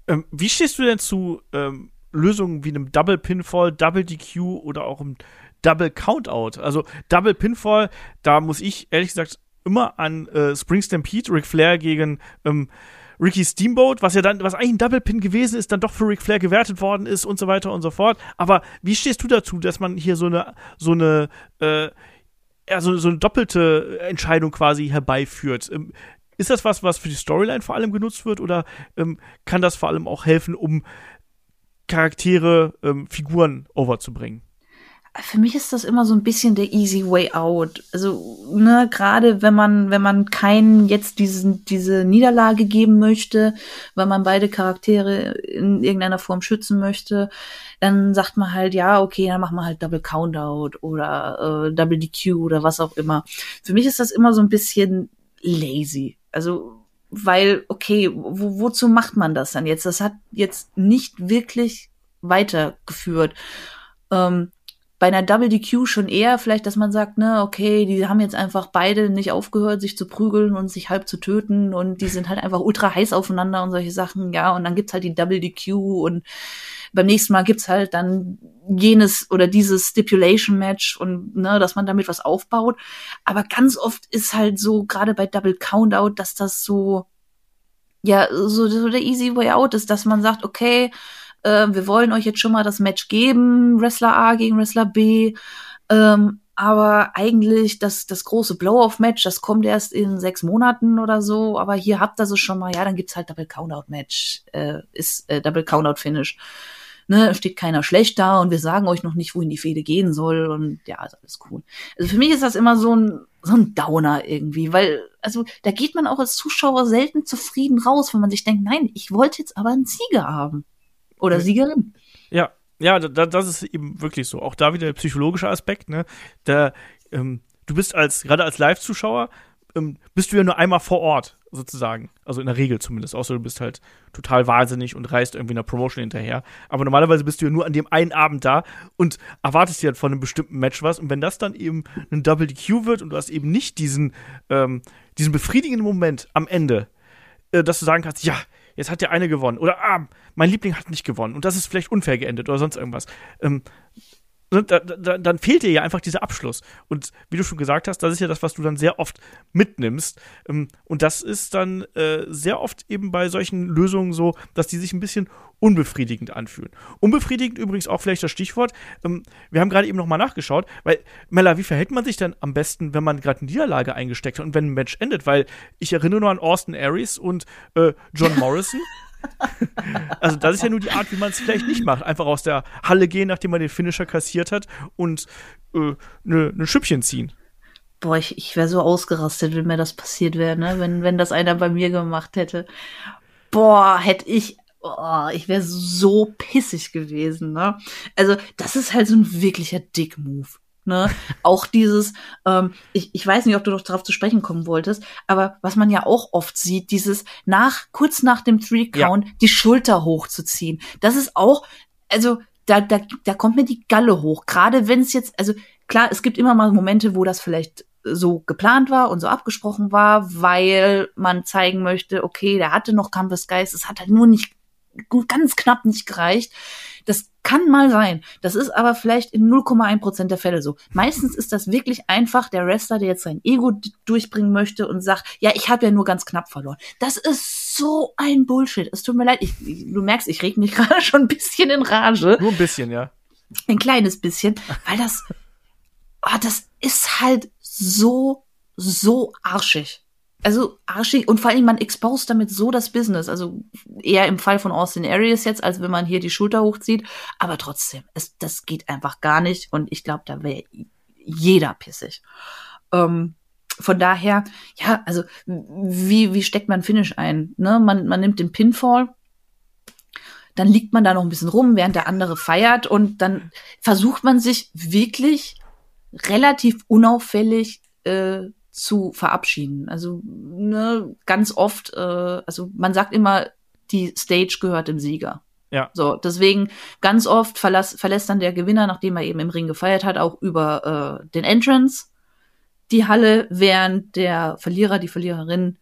Ähm, wie stehst du denn zu ähm, Lösungen wie einem Double Pinfall, Double DQ oder auch einem Double Countout? Also Double Pinfall, da muss ich ehrlich gesagt immer an äh, Spring Stampede, Ric Flair gegen ähm, Ricky Steamboat, was ja dann, was eigentlich ein Double Pin gewesen ist, dann doch für Ric Flair gewertet worden ist und so weiter und so fort. Aber wie stehst du dazu, dass man hier so eine, so eine, äh, ja, so, so eine doppelte Entscheidung quasi herbeiführt? Ähm, ist das was, was für die Storyline vor allem genutzt wird oder ähm, kann das vor allem auch helfen, um Charaktere, ähm, Figuren overzubringen?
Für mich ist das immer so ein bisschen der easy way out. Also, ne, gerade wenn man, wenn man keinen jetzt diesen, diese Niederlage geben möchte, weil man beide Charaktere in irgendeiner Form schützen möchte, dann sagt man halt, ja, okay, dann machen wir halt Double Countout oder äh, Double DQ oder was auch immer. Für mich ist das immer so ein bisschen lazy. Also, weil, okay, wo, wozu macht man das dann jetzt? Das hat jetzt nicht wirklich weitergeführt. Ähm, bei einer Double schon eher vielleicht, dass man sagt, ne, okay, die haben jetzt einfach beide nicht aufgehört, sich zu prügeln und sich halb zu töten und die sind halt einfach ultra heiß aufeinander und solche Sachen, ja, und dann gibt's halt die Double DQ und beim nächsten Mal gibt's halt dann jenes oder dieses Stipulation Match und ne, dass man damit was aufbaut. Aber ganz oft ist halt so, gerade bei Double Countout, dass das so, ja, so, so der easy way out ist, dass man sagt, okay, äh, wir wollen euch jetzt schon mal das Match geben, Wrestler A gegen Wrestler B. Ähm, aber eigentlich das, das große Blow-Off-Match, das kommt erst in sechs Monaten oder so. Aber hier habt ihr es schon mal, ja, dann gibt's halt Double Countout-Match, äh, ist äh, Double Countout-Finish. Ne, steht keiner schlecht da und wir sagen euch noch nicht, wohin die Fehde gehen soll und ja, ist alles cool. Also für mich ist das immer so ein, so ein Downer irgendwie, weil, also da geht man auch als Zuschauer selten zufrieden raus, wenn man sich denkt, nein, ich wollte jetzt aber einen Sieger haben. Oder Siegerin.
Ja, ja, da, das ist eben wirklich so. Auch da wieder der psychologische Aspekt, ne? Da, ähm, du bist als, gerade als Live-Zuschauer, ähm, bist du ja nur einmal vor Ort, sozusagen. Also in der Regel zumindest. Außer du bist halt total wahnsinnig und reist irgendwie einer Promotion hinterher. Aber normalerweise bist du ja nur an dem einen Abend da und erwartest dir halt von einem bestimmten Match was. Und wenn das dann eben ein Double DQ wird und du hast eben nicht diesen, ähm, diesen befriedigenden Moment am Ende, äh, dass du sagen kannst, ja, jetzt hat der eine gewonnen. Oder, ah, mein Liebling hat nicht gewonnen. Und das ist vielleicht unfair geendet oder sonst irgendwas. Ähm, ne, da, da, dann fehlt dir ja einfach dieser Abschluss. Und wie du schon gesagt hast, das ist ja das, was du dann sehr oft mitnimmst. Ähm, und das ist dann äh, sehr oft eben bei solchen Lösungen so, dass die sich ein bisschen unbefriedigend anfühlen. Unbefriedigend übrigens auch vielleicht das Stichwort. Ähm, wir haben gerade eben nochmal nachgeschaut, weil, Mella, wie verhält man sich denn am besten, wenn man gerade eine Niederlage eingesteckt hat und wenn ein Match endet? Weil ich erinnere nur an Austin Aries und äh, John Morrison. also das ist ja nur die Art, wie man es vielleicht nicht macht. Einfach aus der Halle gehen, nachdem man den Finisher kassiert hat und äh, ne, ne Schüppchen ziehen.
Boah, ich, ich wäre so ausgerastet, wenn mir das passiert wäre, ne? Wenn, wenn das einer bei mir gemacht hätte. Boah, hätte ich oh, ich wäre so pissig gewesen, ne? Also, das ist halt so ein wirklicher Dick-Move. Ne? Auch dieses, ähm, ich, ich weiß nicht, ob du noch darauf zu sprechen kommen wolltest, aber was man ja auch oft sieht, dieses nach, kurz nach dem Three-Count, ja. die Schulter hochzuziehen. Das ist auch, also da, da, da kommt mir die Galle hoch. Gerade wenn es jetzt, also klar, es gibt immer mal Momente, wo das vielleicht so geplant war und so abgesprochen war, weil man zeigen möchte, okay, der hatte noch Kampfesgeist, es hat halt nur nicht ganz knapp nicht gereicht. Das kann mal sein. Das ist aber vielleicht in 0,1 Prozent der Fälle so. Meistens ist das wirklich einfach der Wrestler, der jetzt sein Ego durchbringen möchte und sagt, ja, ich habe ja nur ganz knapp verloren. Das ist so ein Bullshit. Es tut mir leid. Ich, du merkst, ich reg mich gerade schon ein bisschen in Rage.
Nur ein bisschen, ja.
Ein kleines bisschen, weil das, oh, das ist halt so, so arschig also arschig und vor allem man exposed damit so das Business. Also eher im Fall von Austin Aries jetzt, als wenn man hier die Schulter hochzieht. Aber trotzdem, es, das geht einfach gar nicht und ich glaube, da wäre jeder pissig. Ähm, von daher, ja, also wie, wie steckt man Finish ein? Ne? Man, man nimmt den Pinfall, dann liegt man da noch ein bisschen rum, während der andere feiert und dann versucht man sich wirklich relativ unauffällig äh, zu verabschieden. Also ne, ganz oft, äh, also man sagt immer, die Stage gehört dem Sieger.
Ja.
So, deswegen ganz oft verlass, verlässt dann der Gewinner, nachdem er eben im Ring gefeiert hat, auch über äh, den Entrance die Halle, während der Verlierer, die Verliererin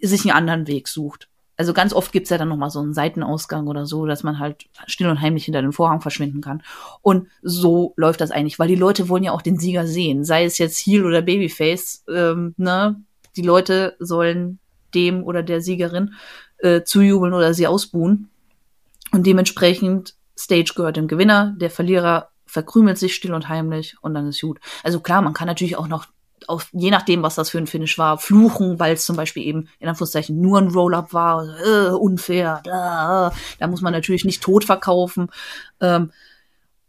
äh, sich einen anderen Weg sucht also ganz oft gibt's ja dann nochmal so einen Seitenausgang oder so, dass man halt still und heimlich hinter den Vorhang verschwinden kann. Und so läuft das eigentlich, weil die Leute wollen ja auch den Sieger sehen, sei es jetzt Heel oder Babyface. Ähm, ne? Die Leute sollen dem oder der Siegerin äh, zujubeln oder sie ausbuhen. Und dementsprechend Stage gehört dem Gewinner, der Verlierer verkrümelt sich still und heimlich und dann ist gut. Also klar, man kann natürlich auch noch auf, je nachdem, was das für ein Finish war, fluchen, weil es zum Beispiel eben in Anführungszeichen nur ein Roll-Up war, äh, unfair, da, da muss man natürlich nicht tot verkaufen. Ähm,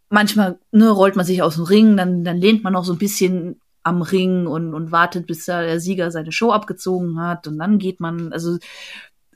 manchmal ne, rollt man sich aus dem Ring, dann, dann lehnt man noch so ein bisschen am Ring und, und wartet, bis da der Sieger seine Show abgezogen hat. Und dann geht man, also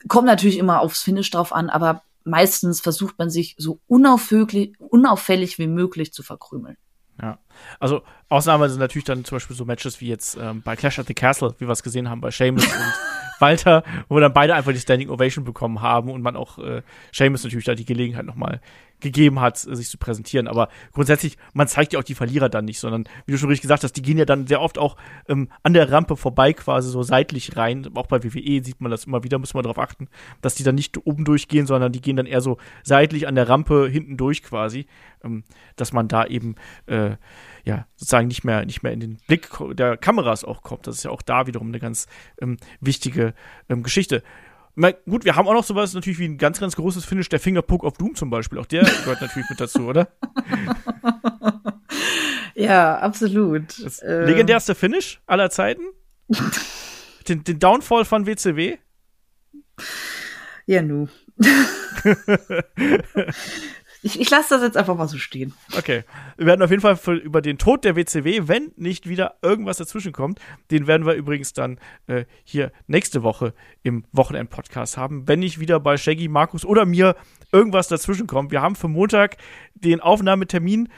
kommt natürlich immer aufs Finish drauf an, aber meistens versucht man sich so unauffällig, unauffällig wie möglich zu verkrümeln.
Ja, also Ausnahme sind natürlich dann zum Beispiel so Matches wie jetzt ähm, bei Clash at the Castle, wie wir es gesehen haben bei Sheamus und Walter, wo dann beide einfach die Standing Ovation bekommen haben und man auch äh, Sheamus natürlich da die Gelegenheit nochmal gegeben hat, sich zu präsentieren. Aber grundsätzlich, man zeigt ja auch die Verlierer dann nicht, sondern wie du schon richtig gesagt hast, die gehen ja dann sehr oft auch ähm, an der Rampe vorbei, quasi so seitlich rein. Auch bei WWE sieht man das immer wieder, muss man darauf achten, dass die dann nicht oben durchgehen, sondern die gehen dann eher so seitlich an der Rampe hinten durch quasi, ähm, dass man da eben äh, ja, sozusagen nicht mehr, nicht mehr in den Blick der Kameras auch kommt. Das ist ja auch da wiederum eine ganz ähm, wichtige ähm, Geschichte. Na, gut, wir haben auch noch sowas natürlich wie ein ganz, ganz großes Finish, der Fingerpoke of Doom zum Beispiel. Auch der gehört natürlich mit dazu, oder?
Ja, absolut.
Das ähm. legendärste Finish aller Zeiten? den, den Downfall von WCW?
Ja, nu. Ich, ich lasse das jetzt einfach mal so stehen.
Okay. Wir werden auf jeden Fall für, über den Tod der WCW, wenn nicht wieder irgendwas dazwischen kommt, den werden wir übrigens dann äh, hier nächste Woche im Wochenend-Podcast haben, wenn nicht wieder bei Shaggy, Markus oder mir irgendwas dazwischen kommt. Wir haben für Montag den Aufnahmetermin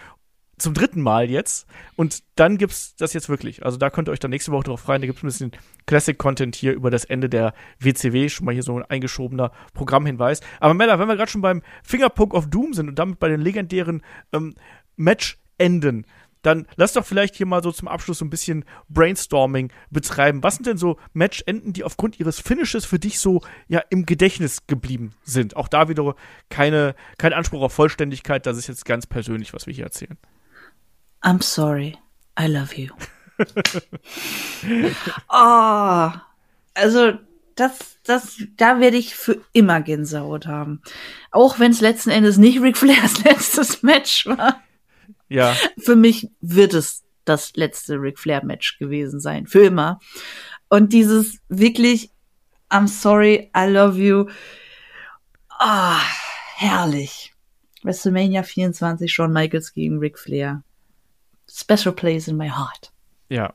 zum dritten Mal jetzt. Und dann gibt's das jetzt wirklich. Also da könnt ihr euch dann nächste Woche drauf freuen. Da gibt's ein bisschen Classic-Content hier über das Ende der WCW. Schon mal hier so ein eingeschobener Programmhinweis. Aber Mella, wenn wir gerade schon beim Fingerpoke of Doom sind und damit bei den legendären ähm, Match-Enden, dann lass doch vielleicht hier mal so zum Abschluss so ein bisschen Brainstorming betreiben. Was sind denn so Match-Enden, die aufgrund ihres Finishes für dich so ja im Gedächtnis geblieben sind? Auch da wieder keine, kein Anspruch auf Vollständigkeit. Das ist jetzt ganz persönlich, was wir hier erzählen.
I'm sorry. I love you. oh, also das, das, da werde ich für immer Gänsehaut haben. Auch wenn es letzten Endes nicht Ric Flairs letztes Match war.
Ja.
Für mich wird es das letzte Ric Flair Match gewesen sein. Für immer. Und dieses wirklich, I'm sorry, I love you. Ah, oh, herrlich. WrestleMania 24, Shawn Michaels gegen Ric Flair special place in my heart.
Ja,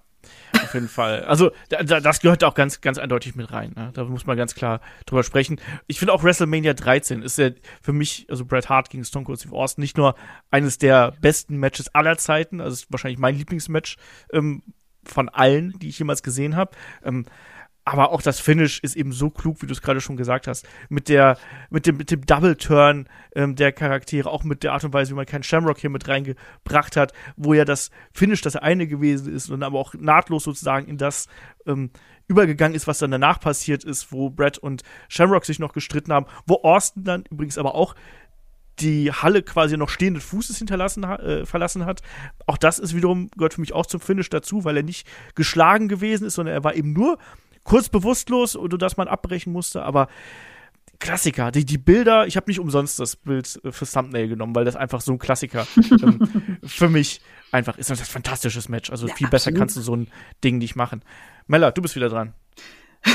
auf jeden Fall. Also, da, das gehört auch ganz, ganz eindeutig mit rein. Ne? Da muss man ganz klar drüber sprechen. Ich finde auch WrestleMania 13 ist ja für mich, also Bret Hart gegen Stone Cold Steve Austin, nicht nur eines der besten Matches aller Zeiten, also ist wahrscheinlich mein Lieblingsmatch ähm, von allen, die ich jemals gesehen habe. Ähm, aber auch das Finish ist eben so klug, wie du es gerade schon gesagt hast. Mit der, mit dem, mit dem Double Turn ähm, der Charaktere, auch mit der Art und Weise, wie man keinen Shamrock hier mit reingebracht hat, wo ja das Finish das eine gewesen ist und aber auch nahtlos sozusagen in das ähm, übergegangen ist, was dann danach passiert ist, wo Brett und Shamrock sich noch gestritten haben, wo Austin dann übrigens aber auch die Halle quasi noch stehenden Fußes hinterlassen äh, verlassen hat. Auch das ist wiederum gehört für mich auch zum Finish dazu, weil er nicht geschlagen gewesen ist, sondern er war eben nur kurz bewusstlos oder dass man abbrechen musste, aber Klassiker, die, die Bilder, ich habe nicht umsonst das Bild äh, für Thumbnail genommen, weil das einfach so ein Klassiker ähm, für mich einfach ist. Das ist ein fantastisches Match. Also ja, viel absolut. besser kannst du so ein Ding nicht machen. Mella, du bist wieder dran.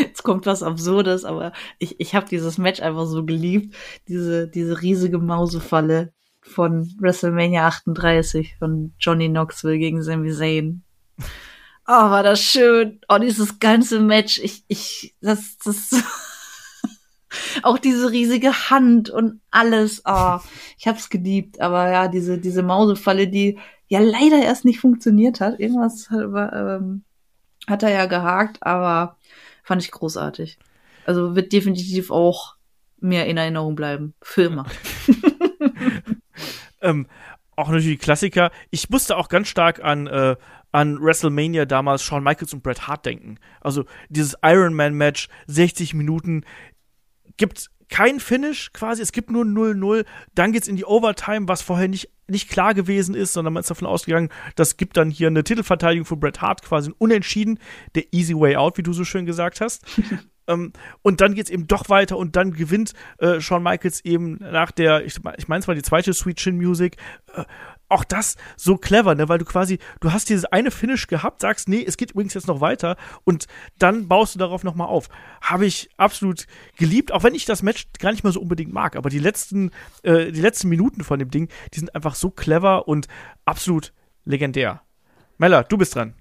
Jetzt kommt was Absurdes, aber ich, ich habe dieses Match einfach so geliebt. Diese, diese riesige Mausefalle von WrestleMania 38 von Johnny Knoxville gegen Sami Zayn. Oh, war das schön. Oh, dieses ganze Match. Ich, ich, das, das, auch diese riesige Hand und alles. Oh, ich hab's geliebt. Aber ja, diese, diese Mausefalle, die ja leider erst nicht funktioniert hat. Irgendwas hat, ähm, hat er ja gehakt, aber fand ich großartig. Also wird definitiv auch mehr in Erinnerung bleiben. Für immer.
ähm, auch natürlich Klassiker. Ich musste auch ganz stark an äh, an WrestleMania damals Shawn Michaels und Bret Hart denken. Also dieses Iron Man Match, 60 Minuten, gibt kein Finish quasi, es gibt nur 0-0, dann geht's in die Overtime, was vorher nicht, nicht klar gewesen ist, sondern man ist davon ausgegangen, das gibt dann hier eine Titelverteidigung für Bret Hart quasi unentschieden, der easy way out, wie du so schön gesagt hast. ähm, und dann geht's eben doch weiter und dann gewinnt äh, Shawn Michaels eben nach der, ich, ich meine, es war die zweite Sweet Chin Music, äh, auch das so clever, ne, weil du quasi, du hast dieses eine Finish gehabt, sagst, nee, es geht übrigens jetzt noch weiter und dann baust du darauf nochmal auf. Habe ich absolut geliebt, auch wenn ich das Match gar nicht mal so unbedingt mag, aber die letzten, äh, die letzten Minuten von dem Ding, die sind einfach so clever und absolut legendär. Mella, du bist dran.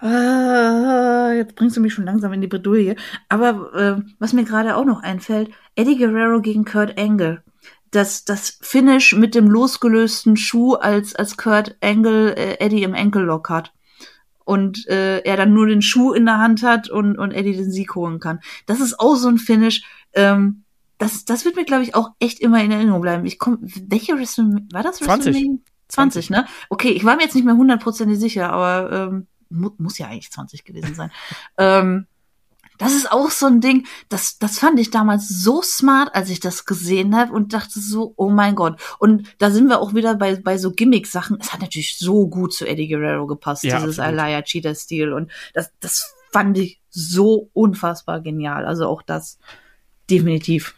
Ah, jetzt bringst du mich schon langsam in die Bredouille. Aber äh, was mir gerade auch noch einfällt, Eddie Guerrero gegen Kurt Angle. Das, das Finish mit dem losgelösten Schuh, als, als Kurt Angle äh, Eddie im Enkellock hat. Und äh, er dann nur den Schuh in der Hand hat und, und Eddie den Sieg holen kann. Das ist auch so ein Finish. Ähm, das, das wird mir, glaube ich, auch echt immer in Erinnerung bleiben. Ich komm, welche WrestleMania, war das
20.
20, ne? Okay, ich war mir jetzt nicht mehr hundertprozentig sicher, aber ähm, mu muss ja eigentlich 20 gewesen sein. ähm, das ist auch so ein Ding, das, das fand ich damals so smart, als ich das gesehen habe und dachte so, oh mein Gott. Und da sind wir auch wieder bei, bei so Gimmick-Sachen. Es hat natürlich so gut zu Eddie Guerrero gepasst,
Ja,
dieses. Alaya Cheetah-Stil. Und das, das fand ich so unfassbar genial. Also auch das definitiv.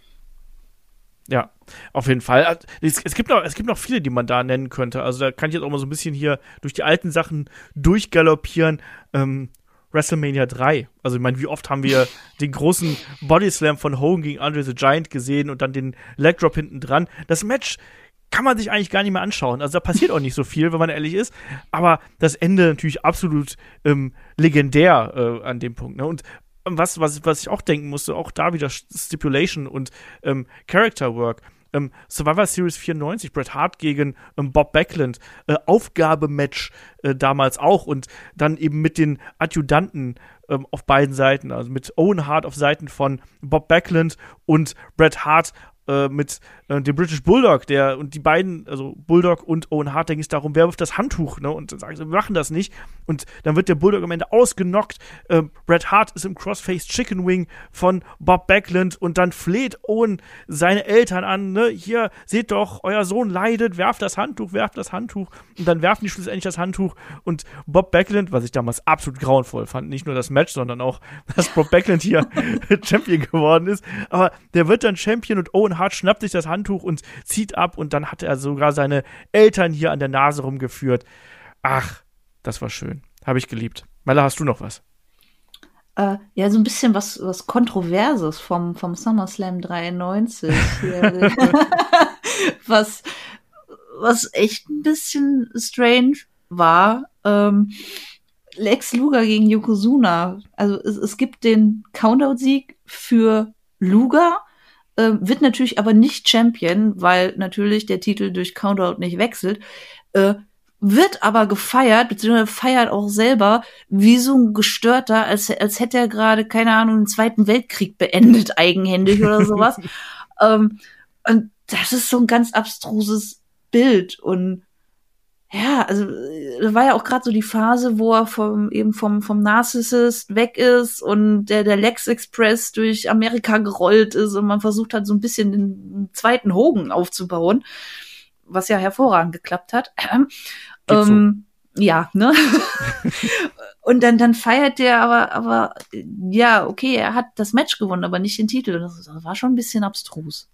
Ja, auf jeden Fall. Es, es, gibt noch, es gibt noch viele, die man da nennen könnte. Also da kann ich jetzt auch mal so ein bisschen hier durch die alten Sachen durchgaloppieren. Ähm, WrestleMania 3. Also ich meine, wie oft haben wir den großen Bodyslam von Hogan gegen Andre the Giant gesehen und dann den Leg Drop hinten dran. Das Match kann man sich eigentlich gar nicht mehr anschauen. Also da passiert auch nicht so viel, wenn man ehrlich ist. Aber das Ende natürlich absolut ähm, legendär äh, an dem Punkt. Ne? Und was, was, was ich auch denken musste, auch da wieder Stipulation und ähm, Character Work. Ähm, Survivor Series 94, Bret Hart gegen ähm, Bob Backlund, äh, Aufgabematch äh, damals auch und dann eben mit den Adjutanten ähm, auf beiden Seiten, also mit Owen Hart auf Seiten von Bob Backlund und Bret Hart äh, mit äh, dem British Bulldog, der und die beiden, also Bulldog und Owen Hart, da ging es darum, wer wirft das Handtuch, ne? Und dann sagen sie, wir machen das nicht. Und dann wird der Bulldog am Ende ausgenockt. Äh, Bret Hart ist im Crossface Chicken Wing von Bob Backlund und dann fleht Owen seine Eltern an, ne? Hier, seht doch, euer Sohn leidet, werft das Handtuch, werft das Handtuch. Und dann werfen die schlussendlich das Handtuch und Bob Backlund, was ich damals absolut grauenvoll fand, nicht nur das Match, sondern auch, dass Bob Backlund hier Champion geworden ist, aber der wird dann Champion und Owen Hart schnappt sich das Handtuch und zieht ab und dann hat er sogar seine Eltern hier an der Nase rumgeführt. Ach, das war schön. Habe ich geliebt. Mella, hast du noch was?
Äh, ja, so ein bisschen was, was Kontroverses vom, vom SummerSlam 93. Hier. was, was echt ein bisschen strange war. Ähm, Lex Luger gegen Yokozuna. Also es, es gibt den Countout-Sieg für Luger, äh, wird natürlich aber nicht Champion, weil natürlich der Titel durch Countout nicht wechselt. Äh, wird aber gefeiert, beziehungsweise feiert auch selber, wie so ein Gestörter, als, als hätte er gerade, keine Ahnung, den Zweiten Weltkrieg beendet, eigenhändig oder sowas. ähm, und das ist so ein ganz abstruses Bild. Und ja, also da war ja auch gerade so die Phase, wo er vom eben vom vom Narcissist weg ist und der der Lex Express durch Amerika gerollt ist und man versucht hat so ein bisschen den zweiten Hogan aufzubauen, was ja hervorragend geklappt hat.
Geht so.
Ähm, ja, ne? und dann, dann feiert der aber, aber, ja, okay, er hat das Match gewonnen, aber nicht den Titel. Das war schon ein bisschen abstrus.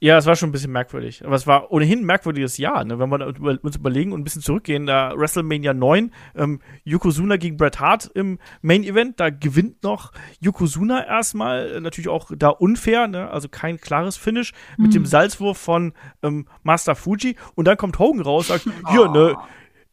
Ja, es war schon ein bisschen merkwürdig. Aber es war ohnehin ein merkwürdiges Jahr, ne? wenn wir uns überlegen und ein bisschen zurückgehen. Da WrestleMania 9, ähm, Yokozuna gegen Bret Hart im Main Event, da gewinnt noch Yokozuna erstmal, äh, natürlich auch da unfair, ne? also kein klares Finish, mit
Mhm.
dem Salzwurf von ähm, Master Fuji. Und dann kommt Hogan raus, sagt, hier, ne,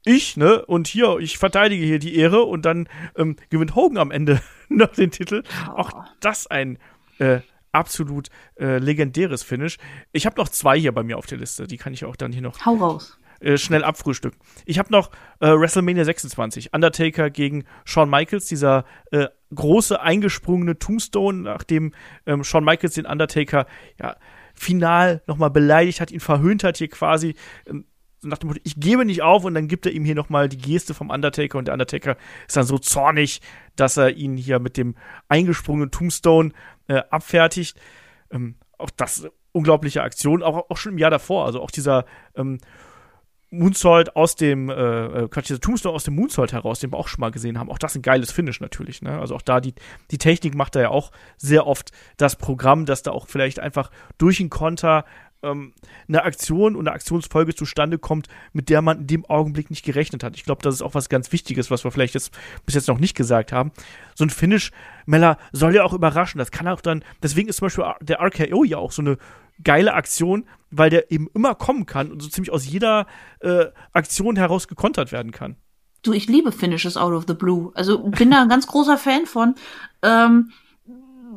ich, ne, und hier, ich verteidige hier die Ehre und dann ähm, gewinnt Hogan am Ende noch den Titel. Auch das ein äh, absolut äh, legendäres Finish. Ich habe noch zwei hier bei mir auf der Liste, die kann ich auch dann hier noch
Hau raus.
äh, schnell abfrühstücken. Ich habe noch äh, WrestleMania 26, Undertaker gegen Shawn Michaels, dieser äh, große eingesprungene Tombstone, nachdem ähm, Shawn Michaels den Undertaker ja final nochmal beleidigt hat, ihn verhöhnt hat hier quasi. Ähm, so nach dem Motto, ich gebe nicht auf und dann gibt er ihm hier nochmal die Geste vom Undertaker und der Undertaker ist dann so zornig, dass er ihn hier mit dem eingesprungenen Tombstone äh, abfertigt. Ähm, auch das ist unglaubliche Aktion, auch, auch schon im Jahr davor, also auch dieser ähm, Moonsault aus dem, äh, äh, Quatsch, dieser Tombstone aus dem Moonsault heraus, den wir auch schon mal gesehen haben. Auch das ein geiles Finish natürlich, ne? Also auch da die, die Technik macht da ja auch sehr oft das Programm, dass da auch vielleicht einfach durch den Konter ähm, eine Aktion und eine Aktionsfolge zustande kommt, mit der man in dem Augenblick nicht gerechnet hat. Ich glaube, das ist auch was ganz Wichtiges, was wir vielleicht jetzt bis jetzt noch nicht gesagt haben. So ein Finish, Meller, soll ja auch überraschen. Das kann auch dann, deswegen ist zum Beispiel der RKO ja auch so eine geile Aktion, weil der eben immer kommen kann und so ziemlich aus jeder äh, Aktion heraus gekontert werden kann.
Du, ich liebe Finishes out of the blue. Also bin da ein ganz großer Fan von. Ähm,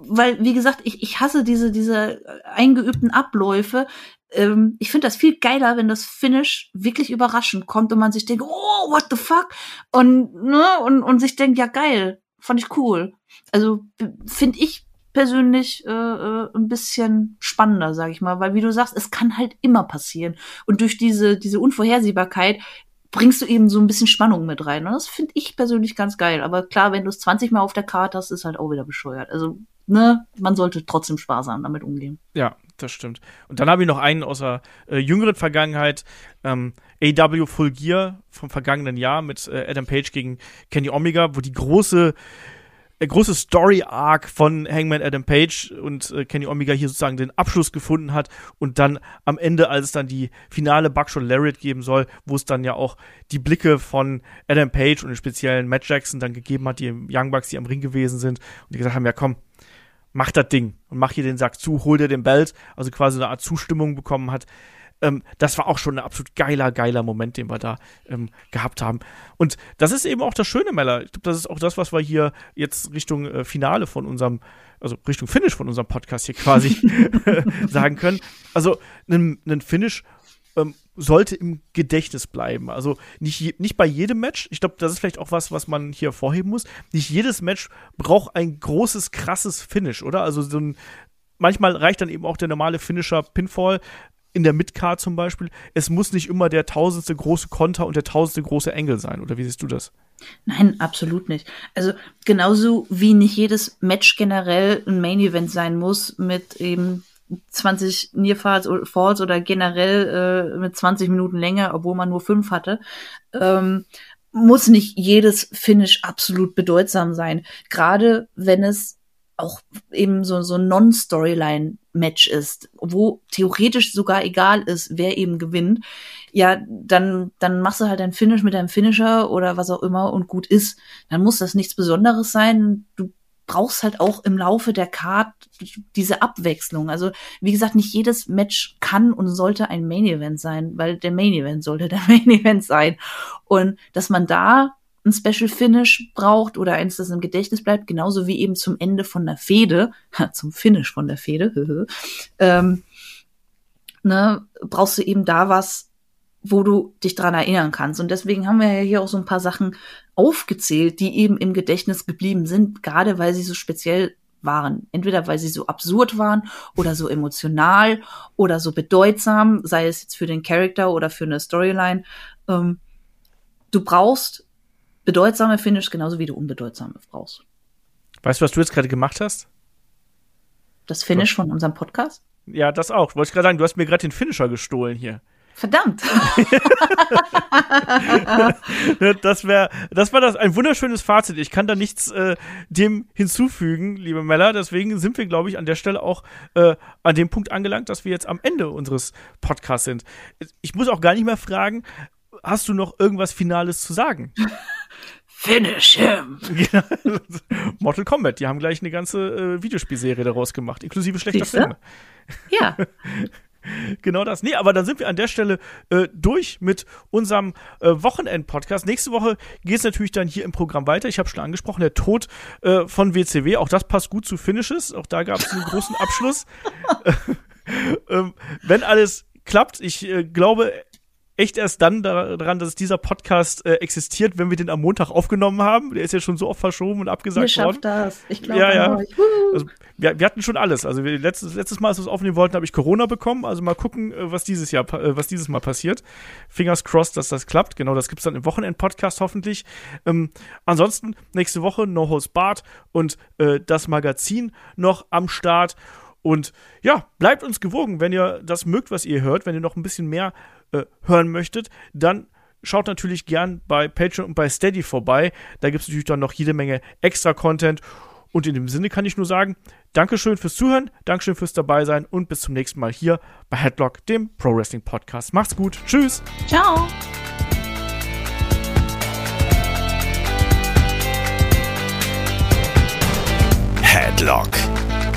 weil, wie gesagt, ich, ich hasse diese, diese eingeübten Abläufe. Ähm, ich finde das viel geiler, wenn das Finish wirklich überraschend kommt und man sich denkt, oh, what the fuck? Und, ne, und, und sich denkt, ja geil, fand ich cool. Also finde ich persönlich äh, äh, ein bisschen spannender, sag ich mal, weil wie du sagst, es kann halt immer passieren. Und durch diese, diese Unvorhersehbarkeit bringst du eben so ein bisschen Spannung mit rein. Und das finde ich persönlich ganz geil. Aber klar, wenn du es 20 Mal auf der Karte hast, ist halt auch wieder bescheuert. Also ne, man sollte trotzdem sparsam damit umgehen.
Ja, das stimmt. Und dann habe ich noch einen aus der äh, jüngeren Vergangenheit, ähm, AW Full Gear vom vergangenen Jahr mit äh, Adam Page gegen Kenny Omega, wo die große der große Story-Arc von Hangman Adam Page und äh, Kenny Omega hier sozusagen den Abschluss gefunden hat und dann am Ende, als es dann die finale Buckshot Lariat geben soll, wo es dann ja auch die Blicke von Adam Page und den speziellen Matt Jackson dann gegeben hat, die Young Bucks, die am Ring gewesen sind und die gesagt haben, ja komm, mach das Ding und mach hier den Sack zu, hol dir den Belt, also quasi eine Art Zustimmung bekommen hat. Ähm, das war auch schon ein absolut geiler, geiler Moment, den wir da ähm, gehabt haben. Und das ist eben auch das Schöne, Meller. Ich glaube, das ist auch das, was wir hier jetzt Richtung äh, Finale von unserem, also Richtung Finish von unserem Podcast hier quasi sagen können. Also ein Finish ähm, sollte im Gedächtnis bleiben. Also nicht, nicht bei jedem Match. Ich glaube, das ist vielleicht auch was, was man hier vorheben muss. Nicht jedes Match braucht ein großes, krasses Finish, oder? Also so ein, manchmal reicht dann eben auch der normale Finisher Pinfall in der Midcard zum Beispiel. Es muss nicht immer der tausendste große Konter und der tausendste große Engel sein. Oder wie siehst du das?
Nein, absolut nicht. Also genauso wie nicht jedes Match generell ein Main Event sein muss mit eben 20 Near Falls oder generell äh, mit 20 Minuten Länge, obwohl man nur fünf hatte, ähm, muss nicht jedes Finish absolut bedeutsam sein. Gerade wenn es auch eben so, so ein Non-Storyline-Match ist, wo theoretisch sogar egal ist, wer eben gewinnt, ja, dann, dann machst du halt ein Finish mit deinem Finisher oder was auch immer und gut ist. Dann muss das nichts Besonderes sein. Du brauchst halt auch im Laufe der Card diese Abwechslung. Also, wie gesagt, nicht jedes Match kann und sollte ein Main Event sein, weil der Main Event sollte der Main Event sein. Und dass man da ein Special Finish braucht oder eins, das im Gedächtnis bleibt, genauso wie eben zum Ende von der Fehde, zum Finish von der Fehde, ähm, ne, brauchst du eben da was, wo du dich dran erinnern kannst. Und deswegen haben wir ja hier auch so ein paar Sachen aufgezählt, die eben im Gedächtnis geblieben sind, gerade weil sie so speziell waren. Entweder weil sie so absurd waren oder so emotional oder so bedeutsam, sei es jetzt für den Charakter oder für eine Storyline. Ähm, du brauchst bedeutsame Finish genauso wie du unbedeutsame brauchst.
Weißt du, was du jetzt gerade gemacht hast?
Das Finish von unserem Podcast?
Ja, das auch. Wollte ich gerade sagen, du hast mir gerade den Finisher gestohlen hier.
Verdammt.
das wäre, das war das ein wunderschönes Fazit. Ich kann da nichts äh, dem hinzufügen, liebe Mella. Deswegen sind wir, glaube ich, an der Stelle auch äh, an dem Punkt angelangt, dass wir jetzt am Ende unseres Podcasts sind. Ich muss auch gar nicht mehr fragen, hast du noch irgendwas Finales zu sagen?
Finish him!
Mortal Kombat, die haben gleich eine ganze äh, Videospielserie daraus gemacht, inklusive schlechter
Siehste?
Filme.
Ja.
Genau das. Nee, aber dann sind wir an der Stelle äh, durch mit unserem äh, Wochenend-Podcast. Nächste Woche geht es natürlich dann hier im Programm weiter. Ich habe schon angesprochen, der Tod äh, von WCW. Auch das passt gut zu Finishes. Auch da gab es einen großen Abschluss. ähm, wenn alles klappt, ich äh, glaube, echt erst dann daran, dass dieser Podcast äh, existiert, wenn wir den am Montag aufgenommen haben. Der ist ja schon so oft verschoben und abgesagt
Ihr
worden.
das. Ich glaube
ja, ja. Also, wir, wir, hatten schon alles. Also wir, letztes, letztes Mal, als wir es aufnehmen wollten, habe ich Corona bekommen. Also mal gucken, äh, was dieses Jahr, äh, was dieses Mal passiert. Fingers crossed, dass das klappt. Genau, das gibt's dann im Wochenend-Podcast hoffentlich. Ähm, ansonsten nächste Woche No Host Bart und äh, das Magazin noch am Start. Und ja, bleibt uns gewogen, wenn ihr das mögt, was ihr hört, wenn ihr noch ein bisschen mehr äh, hören möchtet, dann schaut natürlich gern bei Patreon und bei Steady vorbei. Da gibt es natürlich dann noch jede Menge extra Content. Und in dem Sinne kann ich nur sagen, Dankeschön fürs Zuhören, Dankeschön fürs dabei sein und bis zum nächsten Mal hier bei Headlock, dem Pro Wrestling Podcast. Macht's gut. Tschüss.
Ciao.
Headlock,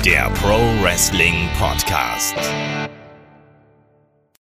der Pro Wrestling Podcast.